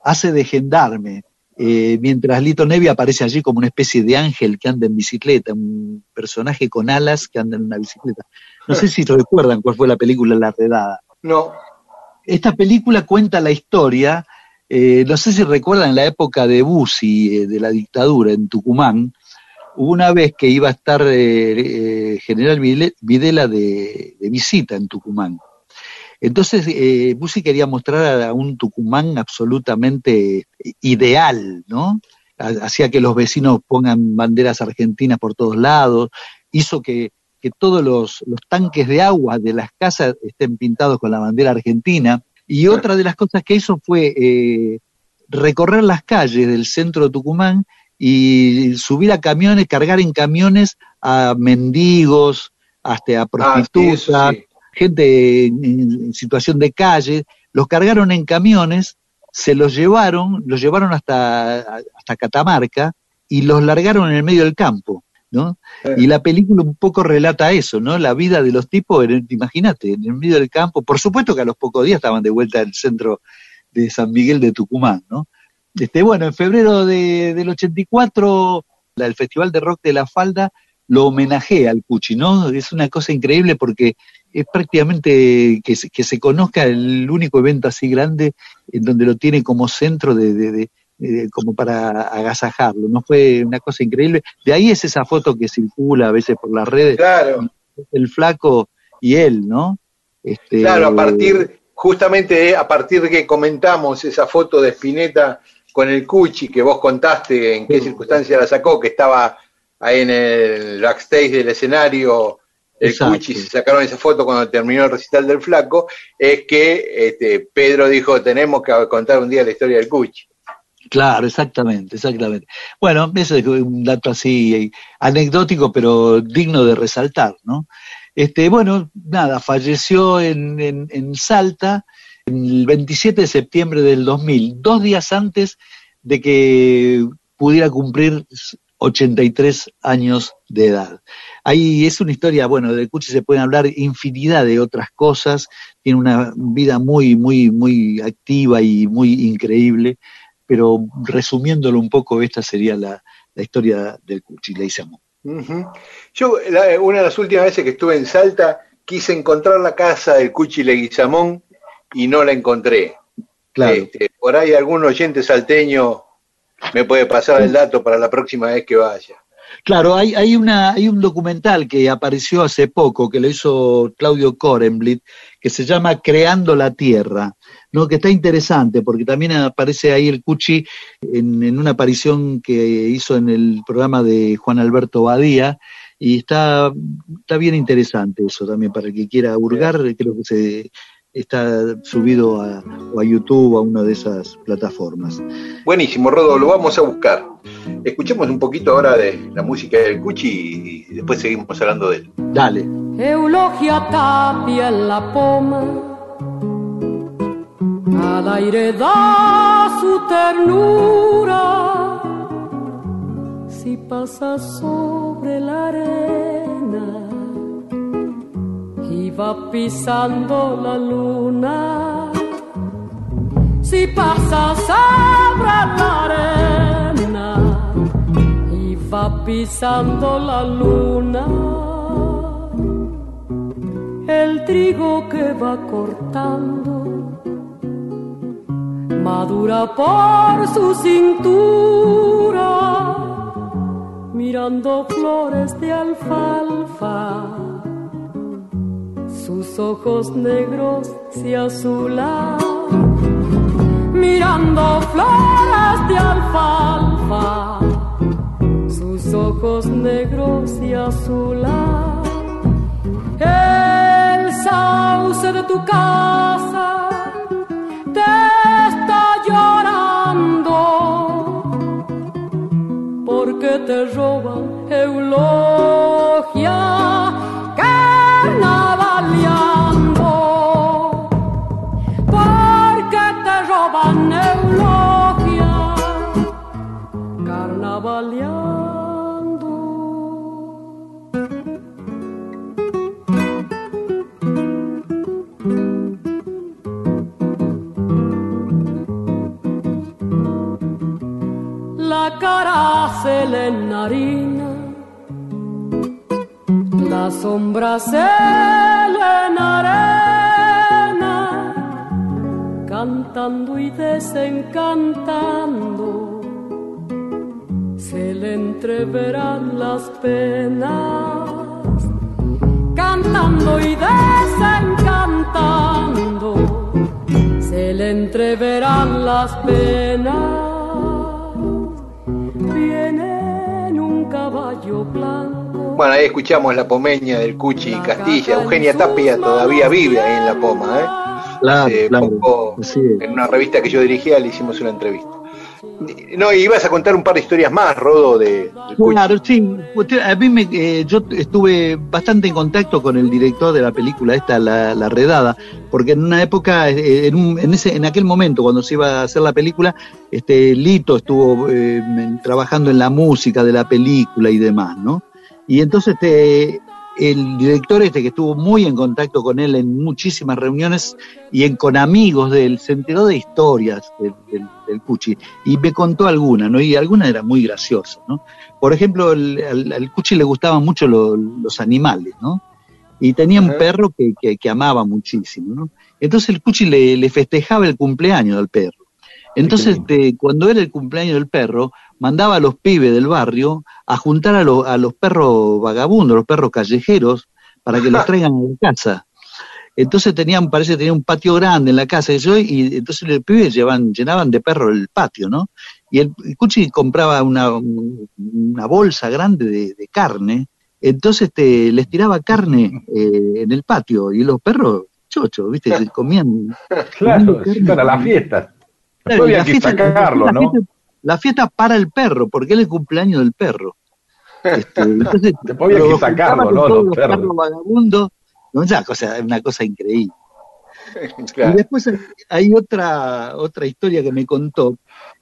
hace de gendarme, eh, mientras Lito Nevi aparece allí como una especie de ángel que anda en bicicleta, un personaje con alas que anda en una bicicleta. No sé si recuerdan cuál fue la película La Redada. No. Esta película cuenta la historia, eh, no sé si recuerdan en la época de Bussi, eh, de la dictadura en Tucumán, hubo una vez que iba a estar General Videla de, de visita en Tucumán. Entonces, eh, Bussi quería mostrar a un Tucumán absolutamente ideal, ¿no? Ha- Hacía que los vecinos pongan banderas argentinas por todos lados, hizo que, que todos los, los tanques de agua de las casas estén pintados con la bandera argentina. Y otra de las cosas que hizo fue eh, recorrer las calles del centro de Tucumán y subir a camiones, cargar en camiones a mendigos, hasta a Ah, sí, prostitutas, sí. Gente en, situación de calle, los cargaron en camiones, se los llevaron, los llevaron hasta, hasta Catamarca y los largaron en el medio del campo, ¿no? Eh. Y la película un poco relata eso, ¿no? La vida de los tipos, imagínate, en el medio del campo. Por supuesto que a los pocos días estaban de vuelta al centro de San Miguel de Tucumán, ¿no? Este, bueno, en febrero de- del 84, la- el Festival de Rock de la Falda lo homenajea al Cuchi, ¿no? Es una cosa increíble porque es prácticamente que se, que se conozca el único evento así grande en donde lo tiene como centro de, de- como para agasajarlo, ¿no? Fue una cosa increíble. De ahí es esa foto que circula a veces por las redes, Claro, el flaco y él, ¿no? Este, claro, a partir, justamente eh, a partir de que comentamos esa foto de Spinetta con el Cuchi, que vos contaste en qué Sí. circunstancia la sacó, que estaba ahí en el backstage del escenario, el Exacto. Cuchi, se sacaron esa foto cuando terminó el recital del flaco, es que este, Pedro dijo, tenemos que contar un día la historia del Cuchi. Claro, exactamente, exactamente. Bueno, eso es un dato así eh, anecdótico, pero digno de resaltar, ¿no? Este, bueno, nada, falleció en, en, en Salta el 27 de septiembre del 2000, dos días antes de que pudiera cumplir 83 años de edad. Ahí es una historia, bueno, de Cuchi se pueden hablar infinidad de otras cosas, tiene una vida muy, muy, muy activa y muy increíble pero resumiéndolo un poco, esta sería la, la historia del Cuchi, le hicimos. Ujú. Yo, la- una de las últimas veces que estuve en Salta, quise encontrar la casa del Cuchi Leguizamón y no la encontré. Claro, Este, por ahí algún oyente salteño me puede pasar el dato para la próxima vez que vaya. claro hay, hay, una, hay un documental que apareció hace poco, que lo hizo Claudio Korenblit, que se llama Creando la Tierra, ¿no? que está interesante, porque también aparece ahí el Cuchi en, en una aparición que hizo en el programa de Juan Alberto Badía, y está, está bien interesante eso también, para el que quiera hurgar, creo que se está subido a, o a YouTube o a una de esas plataformas. Buenísimo, Rodo, lo vamos a buscar. Escuchemos un poquito ahora de la música del Cuchi y después seguimos hablando de él. Dale. Eulogia Tapia en la poma, al aire da su ternura, si pasa sobre la arena va pisando la luna, si pasa sobre la arena va pisando la luna. El trigo que va cortando madura por su cintura mirando flores de alfalfa sus ojos negros se azulan mirando flores de alfalfa. Sus ojos negros se azulan el sauce de tu casa te está llorando porque te roban eulogia carnavaleando porque te roban eulogia carnavaleando. La cara se le enharina, la sombra cantando y desencantando, se le entreverán las penas, cantando y desencantando, se le entreverán las penas. Viene en un caballo blanco. Bueno, ahí escuchamos la pomeña del Cuchi Castilla. Eugenia Tapia todavía vive ahí en la poma, ¿eh? Claro, Hace claro. poco, Sí. en una revista que yo dirigía, le hicimos una entrevista. No, y ibas a contar un par de historias más, Rodo, de. Claro, sí. A mí me, eh, yo estuve bastante en contacto con el director de la película esta, La, la Redada, porque en una época, eh, en, un- en ese, en aquel momento, cuando se iba a hacer la película, este Lito estuvo eh, trabajando en la música de la película y demás, ¿no? Y entonces este, el director este que estuvo muy en contacto con él en muchísimas reuniones y en, con amigos de él, se enteró de historias del, del, del Cuchi y me contó algunas, ¿no? Y algunas eran muy graciosas, ¿no? Por ejemplo, el- al, al Cuchi le gustaban mucho lo- los animales, ¿no? Y tenía un perro que, que- que amaba muchísimo, ¿no? Entonces el Cuchi le, le festejaba el cumpleaños al perro. Entonces, este, cuando era el cumpleaños del perro, mandaba a los pibes del barrio a juntar a, los- a los perros vagabundos, los perros callejeros, para que los traigan a la casa. Entonces tenían, parece que tenía un patio grande en la casa y, yo, y entonces los pibes llevaban, llenaban de perro el patio, ¿no? Y el, el Cuchi compraba una, un- una bolsa grande de, de carne, entonces este, les tiraba carne eh, en el patio y los perros chochos, ¿viste? Se comían. Claro, para las fiestas. Claro, la que fiesta- sacarlo, la ¿no? fiesta- la fiesta para el perro, porque era el cumpleaños del perro. Este, entonces, Después había que lo sacarlo, ¿no? Los los perros. perros vagabundos, una cosa, una cosa increíble. Y después hay- otra, otra historia que me contó,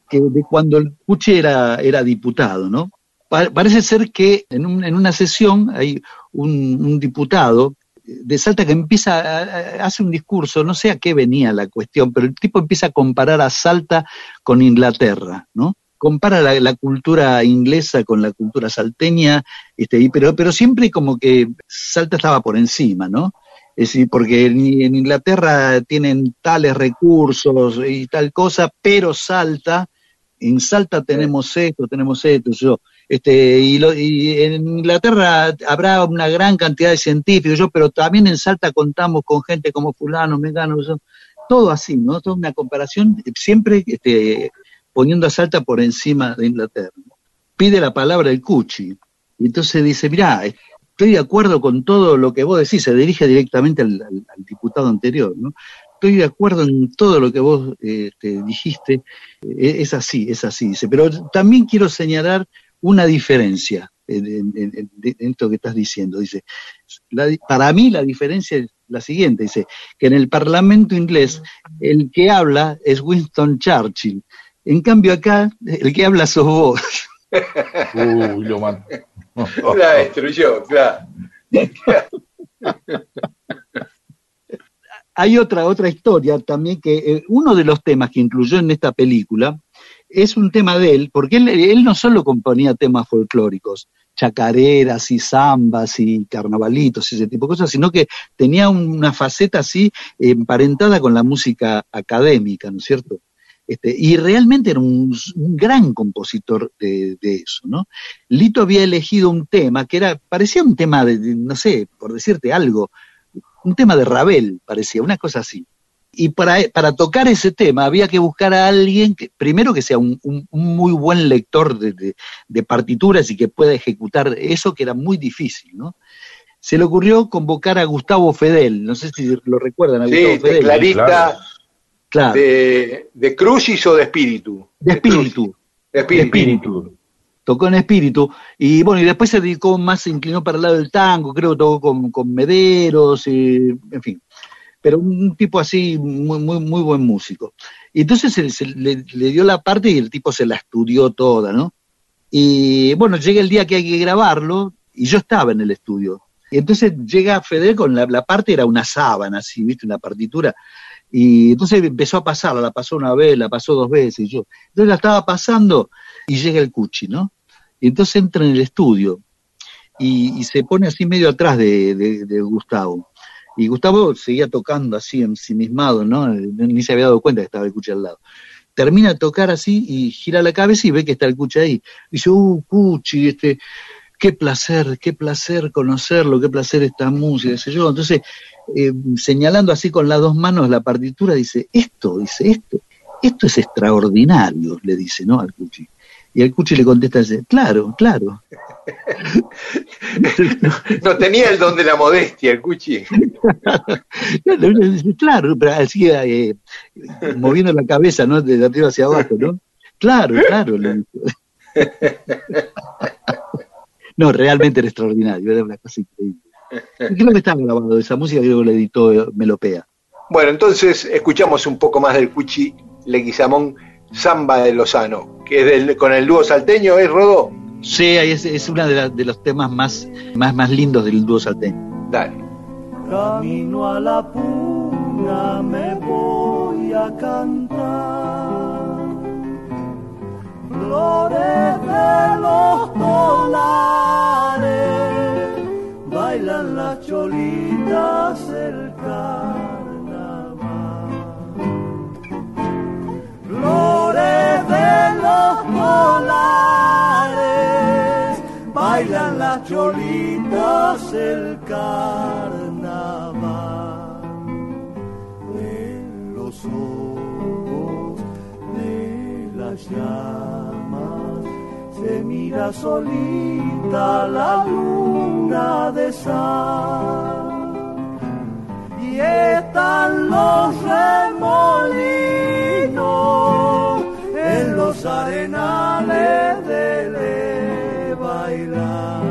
que de cuando el Cuchi era, era diputado, ¿no? Pa- parece ser que en, un- en una sesión hay un, un diputado de Salta que empieza, a- hace un discurso, no sé a qué venía la cuestión, pero el tipo empieza a comparar a Salta con Inglaterra, ¿no? Compara la, la cultura inglesa con la cultura salteña, este, y- pero, pero siempre como que Salta estaba por encima, ¿no? Es decir, porque en, en Inglaterra tienen tales recursos y tal cosa, pero Salta, en Salta tenemos esto, tenemos esto, yo, este, y, en Inglaterra habrá una gran cantidad de científicos, yo, pero también en Salta contamos con gente como fulano, mengano, todo así, ¿no? Toda una comparación, siempre este, poniendo a Salta por encima de Inglaterra. Pide la palabra el Cuchi, y entonces dice, mirá, estoy de acuerdo con todo lo que vos decís, se dirige directamente al, diputado anterior, ¿no? Estoy de acuerdo en todo lo que vos este, dijiste, eh, es así, es así, dice, pero también quiero señalar una diferencia en, en- en- esto que estás diciendo, dice, la para mí la diferencia es la siguiente, dice, que en el Parlamento inglés el que habla es Winston Churchill, en cambio acá el que habla sos vos. Uy, lo man- La destruyó, claro. hay otra, otra historia también que eh, uno de los temas que incluyó en esta película es un tema de él, porque él, no solo componía temas folclóricos, chacareras y zambas y carnavalitos y ese tipo de cosas, sino que tenía una faceta así emparentada con la música académica, ¿no es cierto? Este, y realmente era un, gran compositor de, de eso, ¿no? Lito había elegido un tema que era, parecía un tema de, de, no sé, por decirte algo, un tema de Ravel, parecía, una cosa así. Y para, para tocar ese tema había que buscar a alguien, que, primero que sea un, un, un muy buen lector de, de, de, partituras y que pueda ejecutar eso, que era muy difícil, ¿no? Se le ocurrió convocar a Gustavo Fedel, no sé si lo recuerdan a sí, Gustavo Fedel. clarista claro. de, de crucis o de espíritu. De espíritu. De espíritu. De espíritu tocó en espíritu, y bueno, y después se dedicó más, se inclinó para el lado del tango, creo que tocó con, con Mederos, y, en fin, pero un tipo así, muy, muy, muy buen músico. Y entonces se, le, le, dio la parte y el tipo se la estudió toda, ¿no? Y bueno, llega el día que hay que grabarlo, y yo estaba en el estudio. Y entonces llega Feder con la, parte, era una sábana, así, ¿viste? Una partitura. Y entonces empezó a pasarla, la pasó una vez, la pasó dos veces, y yo. Entonces la estaba pasando y llega el Cuchi, ¿no? Y entonces entra en el estudio y, se pone así medio atrás de, de, Gustavo. Y Gustavo seguía tocando así ensimismado, ¿no? Ni se había dado cuenta que estaba el Cuchi al lado. termina de tocar así y gira la cabeza y ve que está el Cuchi ahí. Dice, uh, Cuchi, este, qué placer, qué placer conocerlo, qué placer esta música, sé yo. Entonces, eh, señalando así con las dos manos la partitura, dice, esto, dice, esto, esto es extraordinario, le dice, ¿no? Al Cuchi. Y el Cuchi le contesta, claro, claro. no tenía el don de la modestia, el Cuchi. claro, pero así, eh, moviendo la cabeza, ¿no? De arriba hacia abajo, ¿no? Claro, claro. no, realmente era extraordinario, era una cosa increíble. Creo que está grabado esa música, creo que lo editó Melopea. Bueno, entonces escuchamos un poco más del Cuchi Leguizamón Samba de Lozano, que es del, con el dúo salteño, ¿es Rodo? Sí, es, es uno de, de, los temas más, más, más lindos del dúo salteño. Dale. Camino a la puna me voy a cantar flores de los polares, bailan las cholitas el bailan las cholitas el carnaval. En los ojos de las llamas se mira solita la luna de sal. Y están los remolinos los arenales de le bailar.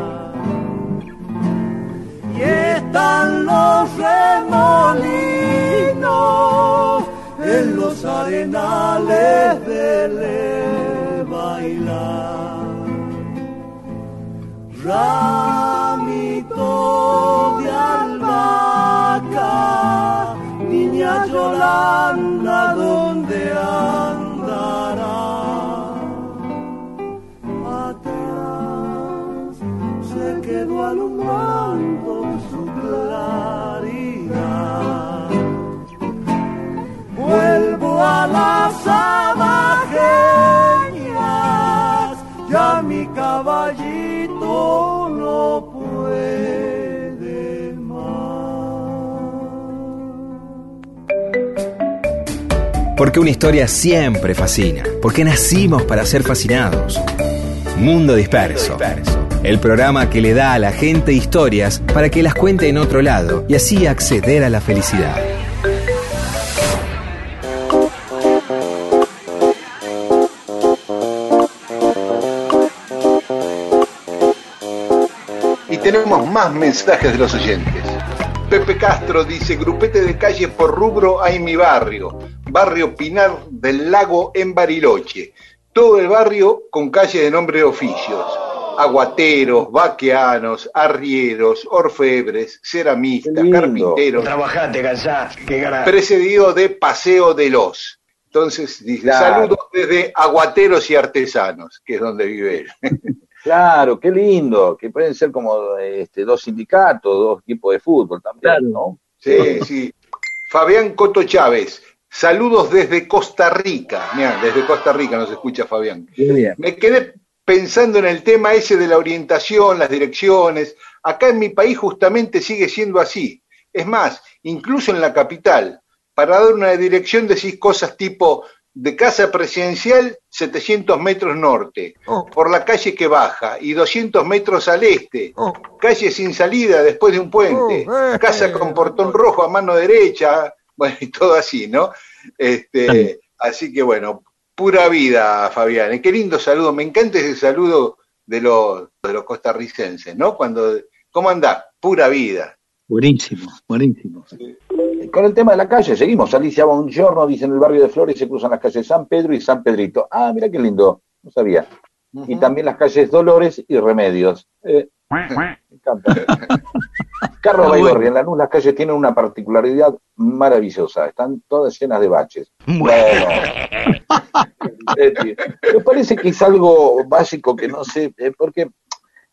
Y están los remolinos en los arenales de le bailar. Ramito de albahaca, niña Yolanda, ¿dónde andará? Alumbrando su claridad. Vuelvo a las abajeñas, ya mi caballito no puede Porque una historia siempre fascina. Porque nacimos para ser fascinados. Mundo Disperso. El programa que le da a la gente historias para que las cuente en otro lado y así acceder a la felicidad. Y tenemos más mensajes de los oyentes. Pepe Castro dice, grupete de calles por rubro hay mi barrio, barrio Pinar del Lago en Bariloche. Todo el barrio con calles de nombre de oficios. Aguateros, vaqueanos, arrieros, orfebres, ceramistas, carpinteros. Trabajate, cansás, qué ganas. Precedido de Paseo de los. Entonces dice, Claro. saludos desde aguateros y artesanos, que es donde vive él. Claro, qué lindo, que pueden ser como este, dos sindicatos, dos equipos de fútbol también, Claro. ¿no? Sí, sí. Fabián Coto Chávez, saludos desde Costa Rica. Mirá, desde Costa Rica nos escucha Fabián. Muy bien. Me quedé pensando en el tema ese de la orientación, las direcciones. Acá en mi país justamente sigue siendo así. Es más, incluso en la capital, para dar una dirección decís cosas tipo de casa presidencial 700 metros norte, por la calle que baja y 200 metros al este, calle sin salida después de un puente, casa con portón rojo a mano derecha, bueno, y todo así, ¿no? Este, así que bueno, pura vida, Fabián. Y Qué lindo saludo, me encanta ese saludo de los, de los costarricenses, ¿no? Cuando, ¿cómo andás? Pura vida. Buenísimo, buenísimo. Con el tema de la calle, seguimos. Alicia Bongiorno dice en el barrio de Flores se cruzan las calles San Pedro y San Pedrito. Ah, mira qué lindo, no sabía. Y también las calles Dolores y Remedios. Eh, me encanta. Carlos Ah, Baigorri, en Lanús las calles tienen una particularidad maravillosa, están todas llenas de baches. Bueno. Eh, Me parece que es algo básico que no sé, eh, porque,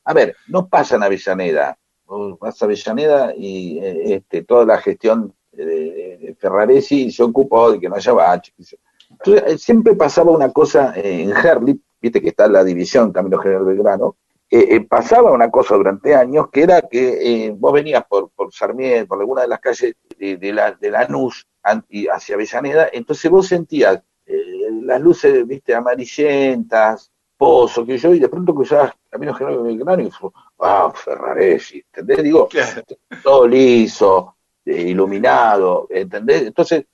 a ver, no pasa en Avellaneda, Vos vas a Avellaneda y eh, este, toda la gestión de, Ferraresi se ocupó de que no haya baches. Entonces, eh, siempre pasaba una cosa eh, en Herlip, viste que está la división Camino General Belgrano, eh, eh, pasaba una cosa durante años que era que eh, vos venías por, por Sarmiento, por alguna de las calles de, de la, de Lanús an- y hacia Avellaneda, entonces vos sentías eh, las luces, viste, amarillentas, pozo, que yo, y de pronto cruzabas Camino General Belgrano y ah, Ferraresi, ¿entendés? Digo, todo liso, iluminado, ¿entendés? Entonces,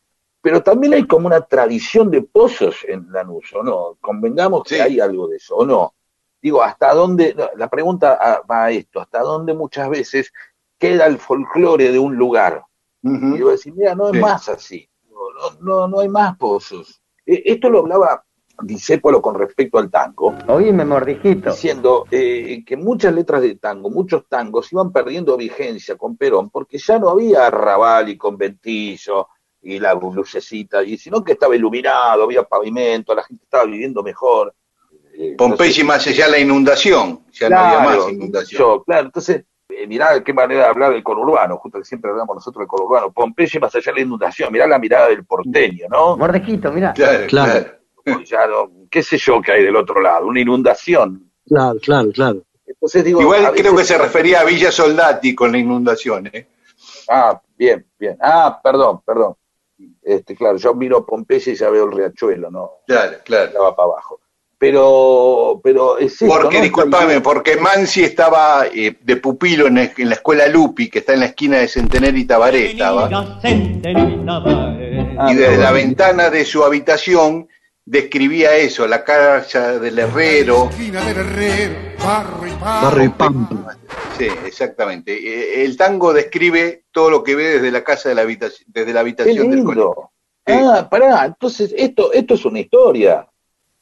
pero también hay como una tradición de pozos en Lanús, ¿o no? Convengamos que Sí. hay algo de eso, ¿o no? Digo, ¿hasta dónde? La pregunta ah, va a esto, ¿hasta dónde muchas veces queda el folclore de un lugar? Ujú. Y voy a decir, mira, no es Sí. más así, no, no, no, no hay más pozos. Eh, esto lo hablaba Discépolo con respecto al tango, Oíme, mordijito. diciendo eh, que muchas letras de tango, muchos tangos iban perdiendo vigencia con Perón, porque ya no había arrabal y conventillo y la lucecita, y sino que estaba iluminado, había pavimento, la gente estaba viviendo mejor. Eh, Pompeya y más allá la inundación, ya no había Claro, más inundación. yo, claro, entonces, eh, mirá qué manera de hablar del conurbano, justo que siempre hablamos nosotros del conurbano, Pompeya más allá de la inundación, mirá la mirada del porteño, ¿no? Mordejito, mira. Claro, Claro. claro. Como ya no- qué sé yo que hay del otro lado, una inundación. Claro, claro, claro. Entonces digo, a Igual veces- creo que se refería a Villa Soldati con la inundación, ¿eh? Ah, bien, bien. Ah, perdón, perdón. Este, claro, yo miro Pompeya y ya veo el riachuelo, ¿no? Claro, claro. Ya va para abajo. Pero, pero es esto, Porque, ¿no? disculpame, porque Mansi estaba eh, de pupilo en, el- en la escuela Lupi, que está en la esquina de Centener y Tabaré, estaba. Ah, y desde la ventana de su habitación describía eso, la casa del herrero. Barrio y Pampa. Sí, exactamente. Eh, El tango describe todo lo que ve desde la casa de la habitación, desde la Qué habitación del colegio. Ah, pará, entonces esto, esto es una historia.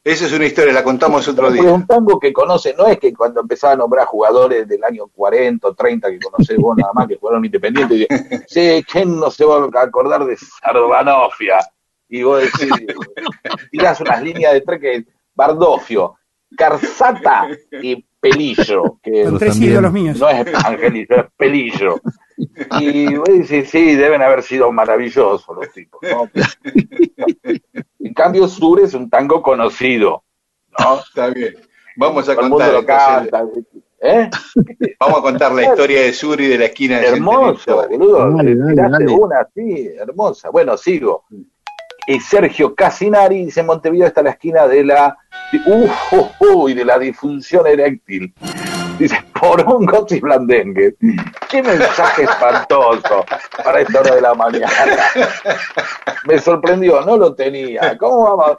Esa es una historia, la contamos otro Porque es día. un tango que conoce, no es que cuando empezaba a nombrar jugadores del año 40 o 30 que conocés vos nada más que jugaron independiente, y dice, sí, ¿quién no se va a acordar de Sarbanofia? Y vos decís, tirás unas líneas de tres que Bardofio, Carzata y Pelillo, que Son tres ídolos míos. no es Angelito, es Pelillo. Y vos decís, sí, deben haber sido maravillosos los tipos, ¿no? En cambio, Sur es un tango conocido, ¿no? Está bien. Vamos a Todo contar, canta. ¿Eh? vamos a contar la historia de Suri de la esquina de y Hermoso, boludo. Dale, dale, Tiraste dale. una así, hermosa. Bueno, sigo. Y Sergio Casinari dice: Montevideo está la esquina de la. Uf, uh, uh, y de la disfunción eréctil. Dice, por un y blandengue. Qué mensaje espantoso para esta hora de la mañana. Me sorprendió, no lo tenía. ¿Cómo vamos?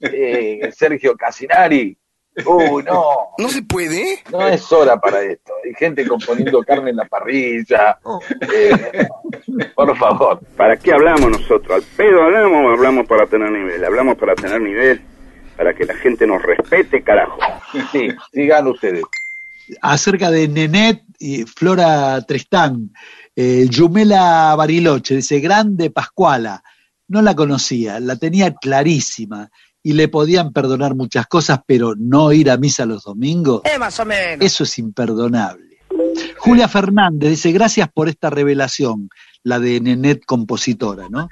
Eh, Sergio Casinari. Uy, no. ¿No se puede? No es hora para esto. Hay gente componiendo carne en la parrilla. Eh, por favor. ¿Para qué hablamos nosotros? ¿Al pedo hablamos o hablamos para tener nivel? Hablamos para tener nivel, para que la gente nos respete, carajo. Sí, sigan ustedes. Acerca de Nenet y Flora Tristán, eh, Yumela Bariloche, dice, grande Pascuala, no la conocía, la tenía clarísima y le podían perdonar muchas cosas, pero no ir a misa los domingos, más o menos. eso es imperdonable. Julia Fernández dice, gracias por esta revelación, la de Nenet compositora, ¿no?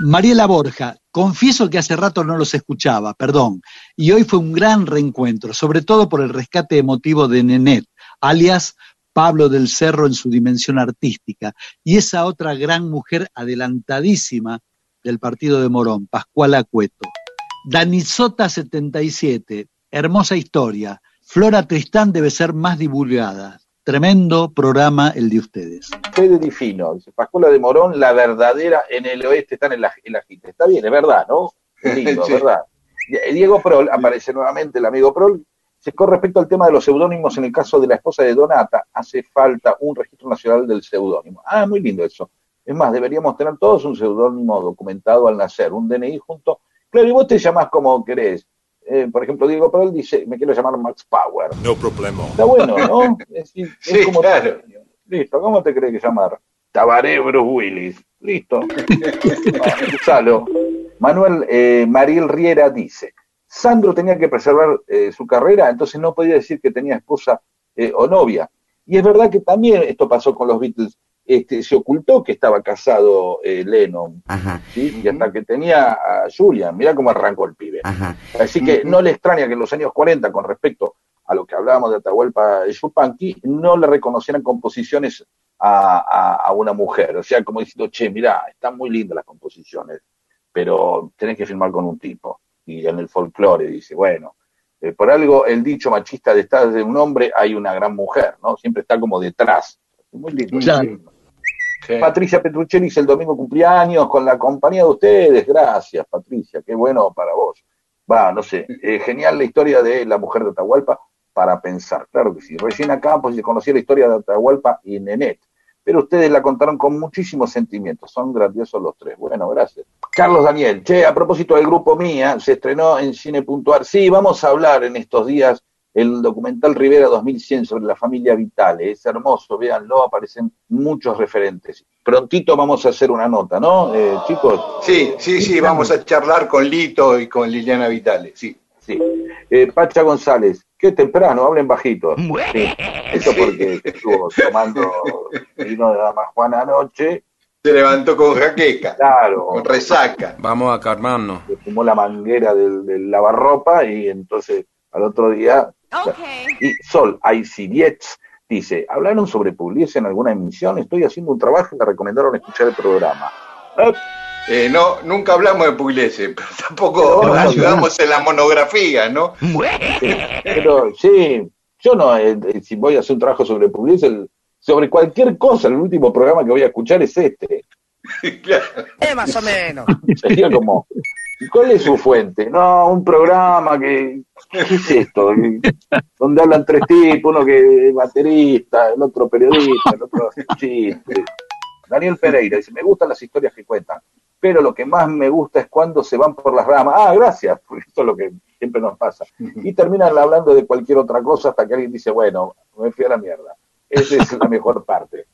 Mariela Borja, confieso que hace rato no los escuchaba, perdón, y hoy fue un gran reencuentro, sobre todo por el rescate emotivo de Nenet, alias Pablo del Cerro en su dimensión artística, y esa otra gran mujer adelantadísima del partido de Morón, Pascuala Cueto. Danizota 77, hermosa historia. Flora Tristán debe ser más divulgada. Tremendo programa el de ustedes. Fede Difino, dice Pascuala de Morón, la verdadera en el oeste, están en la, en la gente. Está bien, es verdad, ¿no? Lindo, Sí. ¿verdad? Diego Prol, aparece nuevamente el amigo Prol. Dice, con respecto al tema de los seudónimos, en el caso de la esposa de Donata, hace falta un registro nacional del seudónimo. Ah, muy lindo eso. Es más, deberíamos tener todos un seudónimo documentado al nacer, un DNI junto. Claro, y vos te llamás como querés. Eh, por ejemplo, Diego Prol dice, me quiero llamar Max Power. No problema. Está bueno, ¿no? Es, decir, es Sí, como claro. Listo, ¿cómo te crees que llamar? Tabaré Bruce Willis. Listo. Usalo. Manuel eh, Mariel Riera dice, Sandro tenía que preservar eh, su carrera, entonces no podía decir que tenía esposa eh, o novia. Y es verdad que también esto pasó con los Beatles. Este, se ocultó que estaba casado eh, Lennon, Ajá. ¿sí? y hasta que tenía a Julian, mira cómo arrancó el pibe. Ajá. Así que no le extraña que en los años 40, con respecto a lo que hablábamos de Atahualpa Yupanqui, no le reconocieran composiciones a, a- a una mujer. O sea, como diciendo, che, mirá, están muy lindas las composiciones, pero tenés que firmar con un tipo. Y en el folclore dice, bueno, eh, por algo el dicho machista de estar de un hombre hay una gran mujer, ¿no? Siempre está como detrás. Muy lindo. Claro. Patricia Petruccelis el domingo cumpleaños con la compañía de ustedes. Gracias, Patricia. Qué bueno para vos. Va, no sé. eh, genial la historia de la mujer de Atahualpa para pensar. Claro que sí. Recién acá pues conocí la historia de Atahualpa y Nenet. Pero ustedes la contaron con muchísimos sentimientos. Son grandiosos los tres. Bueno, gracias. Carlos Daniel. Che, a propósito del grupo Mía, se estrenó en Cine Puntuar. Sí, vamos a hablar en estos días el documental Rivera 2100 sobre la familia Vitale. Es hermoso, véanlo, aparecen muchos referentes. Prontito vamos a hacer una nota, ¿no, eh, chicos? Sí, sí, sí, vamos a charlar con Lito y con Liliana Vitale, sí. Sí. Eh, Pacha González, qué temprano, hablen bajito. Sí. Eso porque estuvo tomando vino de Dama Juana anoche. Se levantó con jaqueca, Claro, con resaca. Vamos a calmarnos. le fumó la manguera del, del lavarropa y entonces al otro día. Y Sol Aisirietz dice: ¿Hablaron sobre Pugliese en alguna emisión? Estoy haciendo un trabajo y me recomendaron escuchar el programa. Eh, Eh, no, nunca hablamos de Pugliese, pero tampoco Pero ayudamos en la monografía, ¿no? Pero sí, yo no, eh, eh, si voy a hacer un trabajo sobre Pugliese, el- sobre cualquier cosa, el último programa que voy a escuchar es este. Claro. Eh, más o menos. Sería como, ¿cuál es su fuente? No, un programa que, ¿qué es esto? Donde hablan tres tipos, uno que es baterista, el otro periodista, el otro hace chistes. Daniel Pereira dice, me gustan las historias que cuentan, pero lo que más me gusta es cuando se van por las ramas. Ah, gracias, porque esto es lo que siempre nos pasa. Y terminan hablando de cualquier otra cosa hasta que alguien dice, bueno, me fui a la mierda. Esa es la mejor parte.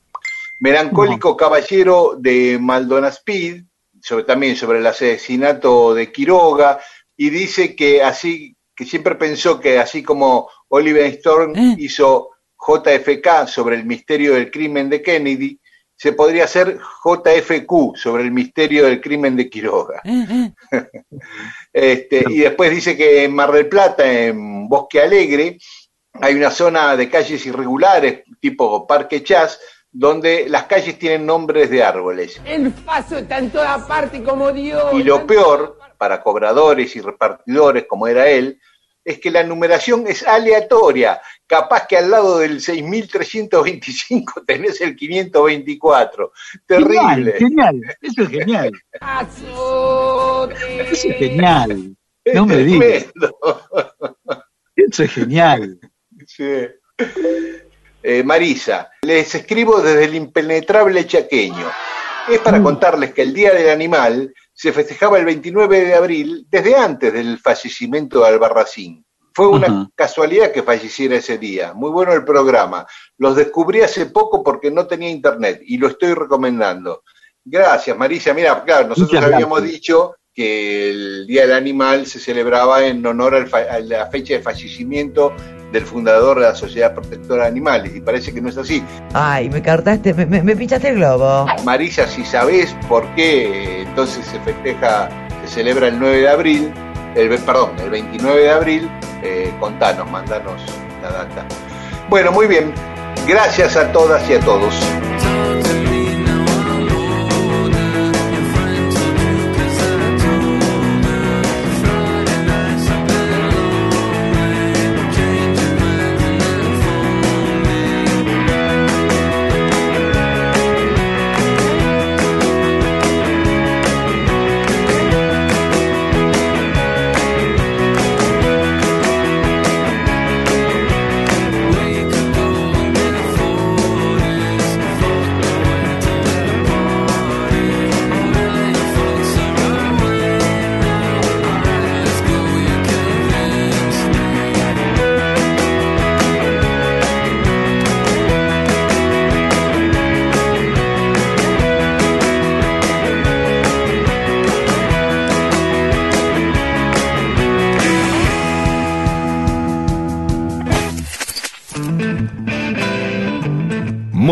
Melancólico Caballero de Maldonaspid, sobre, también sobre el asesinato de Quiroga, y dice que así, que siempre pensó que así como Oliver Stone hizo JFK sobre el misterio del crimen de Kennedy, se podría hacer JFQ sobre el misterio del crimen de Quiroga. Este, y después dice que en Mar del Plata, en Bosque Alegre, hay una zona de calles irregulares, tipo Parque Chas, donde las calles tienen nombres de árboles. El paso está en toda parte como Dios. Y lo peor, para cobradores y repartidores como era él, es que la numeración es aleatoria. Capaz que al lado del 6325 tenés el 524. Terrible. Genial, genial. Eso es genial. Eso es genial. No me digas. Eso es genial. Sí. Eh, Marisa, les escribo desde el impenetrable chaqueño. Es para contarles que el Día del Animal se festejaba el 29 de abril desde antes del fallecimiento de Albarracín. Fue una casualidad que falleciera ese día. Muy bueno el programa. Los descubrí hace poco porque no tenía internet y lo estoy recomendando. Gracias, Marisa. Mira, claro, nosotros habíamos dicho que el Día del Animal se celebraba en honor a la fecha de fallecimiento del fundador de la Sociedad Protectora de Animales y parece que no es así. Ay, me cartaste, me, me, me pinchaste el globo. Marisa, si sabés por qué eh, entonces se festeja, se celebra el 9 de abril, el, perdón, el 29 de abril, eh, contanos, mandanos la data. Bueno, muy bien. Gracias a todas y a todos.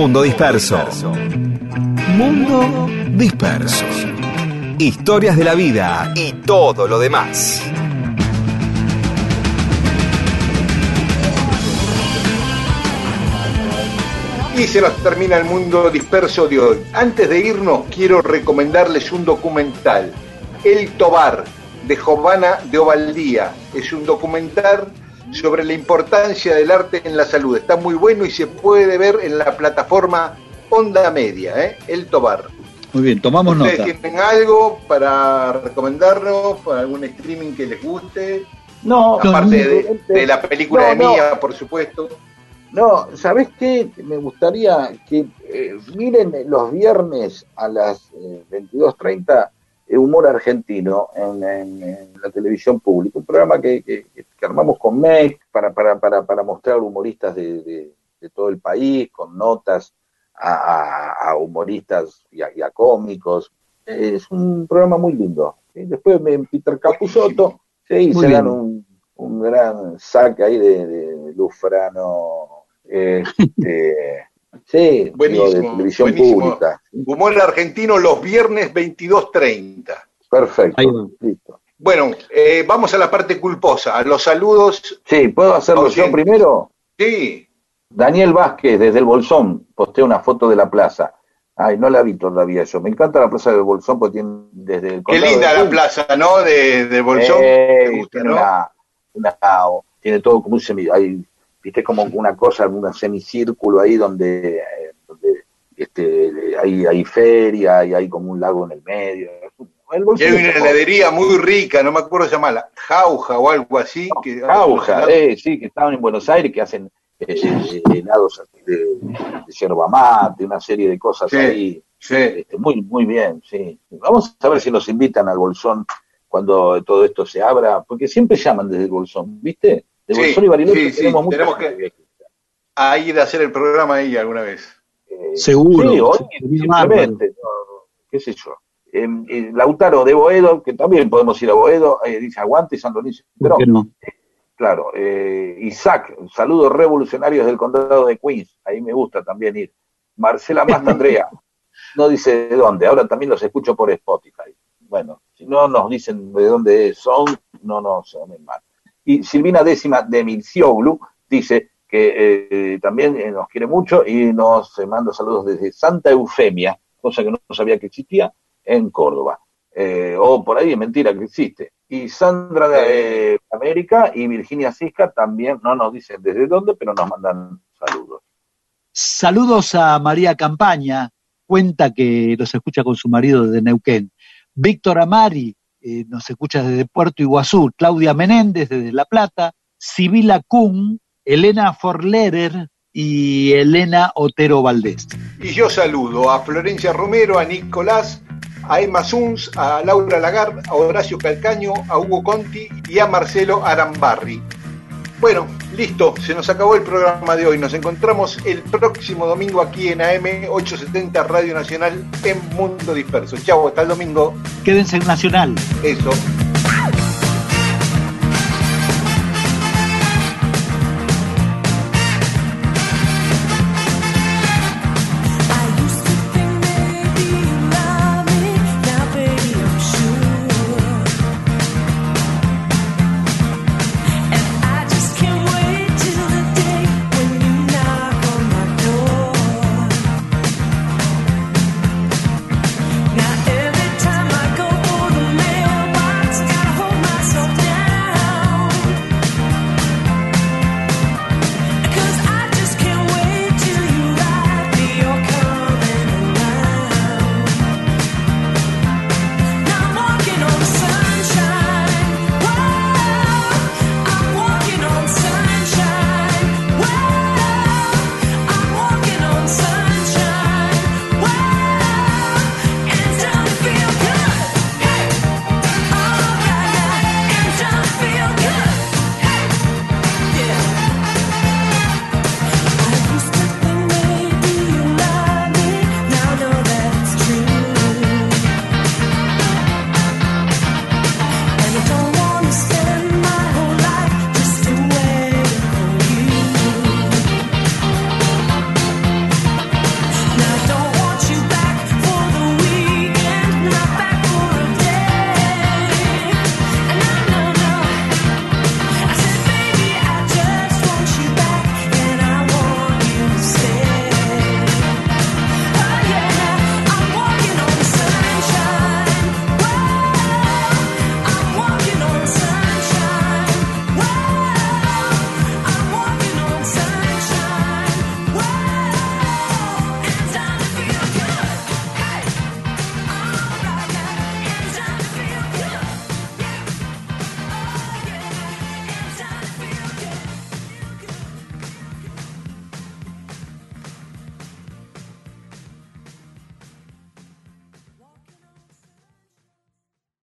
Mundo Disperso. Mundo Disperso. Historias de la vida y todo lo demás. Y se nos termina el mundo disperso de hoy. Antes de irnos, quiero recomendarles un documental, El Tobar, de Jovana de Ovaldía. Es un documental sobre la importancia del arte en la salud. Está muy bueno y se puede ver en la plataforma Onda Media, ¿eh? El Tobar. Muy bien, tomamos nota. ¿Ustedes tienen algo para recomendarnos? ¿Para algún streaming que les guste? No, Aparte no, de, de la película no, de no. Mía, por supuesto. No, ¿sabés qué? Me gustaría que eh, miren los viernes a las eh, 22.30 eh, Humor Argentino en, en- en la televisión pública, un programa que, que- que armamos con MEC para, para, para, para mostrar humoristas de, de- de todo el país, con notas a, a- a humoristas y a, y a cómicos. Es un programa muy lindo. Después me, Peter Capusotto, sí, se dan un, un gran saque ahí de, de Lufrano. Este, sí, digo, Buenísimo, de televisión buenísimo. pública. Humor Argentino los viernes 22.30. Perfecto. Listo. Bueno, eh, vamos a la parte culposa, a los saludos. Sí, ¿puedo hacerlo yo primero? Sí, Daniel Vázquez, desde el Bolsón, postea una foto de la plaza. Ay, no la vi todavía yo. Me encanta la plaza del Bolsón porque tiene desde el qué linda la plaza, ¿no? De, de Bolsón. Eh, Me gusta, tiene ¿no? una, una- tiene todo como un hay, viste como una cosa, un semicírculo ahí donde, eh, donde este, hay, hay feria y hay como un lago en el medio. El Y hay una heladería muy rica, no me acuerdo llamarla, Jauja o algo así. que Jauja, eh, sí, que estaban en Buenos Aires, que hacen eh, eh, helados de, de yerba mate, una serie de cosas Sí, ahí. Sí. Este, muy, muy bien, sí. Vamos a ver si nos invitan al Bolsón cuando todo esto se abra, porque siempre llaman desde el Bolsón, ¿viste? De Sí, Bolsón y Bariloche sí, sí, tenemos mucha tenemos gente A ir a hacer el programa ahí alguna vez. Eh, Seguro. Sí, hoy simplemente, no, no, qué sé yo. Eh, eh, Lautaro de Boedo, que también podemos ir a Boedo, eh, dice aguante San Lorenzo. Pero, ¿Por qué no? claro, eh, Isaac, saludos revolucionarios del condado de Queens, ahí me gusta también ir. Marcela Masta Andrea, no dice de dónde, ahora también los escucho por Spotify. Bueno, si no nos dicen de dónde son, no nos llamen mal. Y Silvina Décima de Milcioglu dice que eh, también eh, nos quiere mucho y nos eh, manda saludos desde Santa Eufemia, cosa que no sabía que existía, en Córdoba. Eh, o por ahí es mentira que existe. Y Sandra de eh, América y Virginia Cisca también no nos dicen desde dónde, pero nos mandan saludos. Saludos a María Campaña, cuenta que nos escucha con su marido desde Neuquén. Víctor Amari eh, nos escucha desde Puerto Iguazú. Claudia Menéndez desde La Plata. Sibila Kuhn, Elena Forlerer y Elena Otero Valdés. Y yo saludo a Florencia Romero, a Nicolás, a Emma Suns, a Laura Lagar, a Horacio Calcaño, a Hugo Conti y a Marcelo Arambarri. Bueno, listo, se nos acabó el programa de hoy. Nos encontramos el próximo domingo aquí en AM 870 Radio Nacional en Mundo Disperso. Chau, hasta el domingo. Quédense en Nacional. Eso.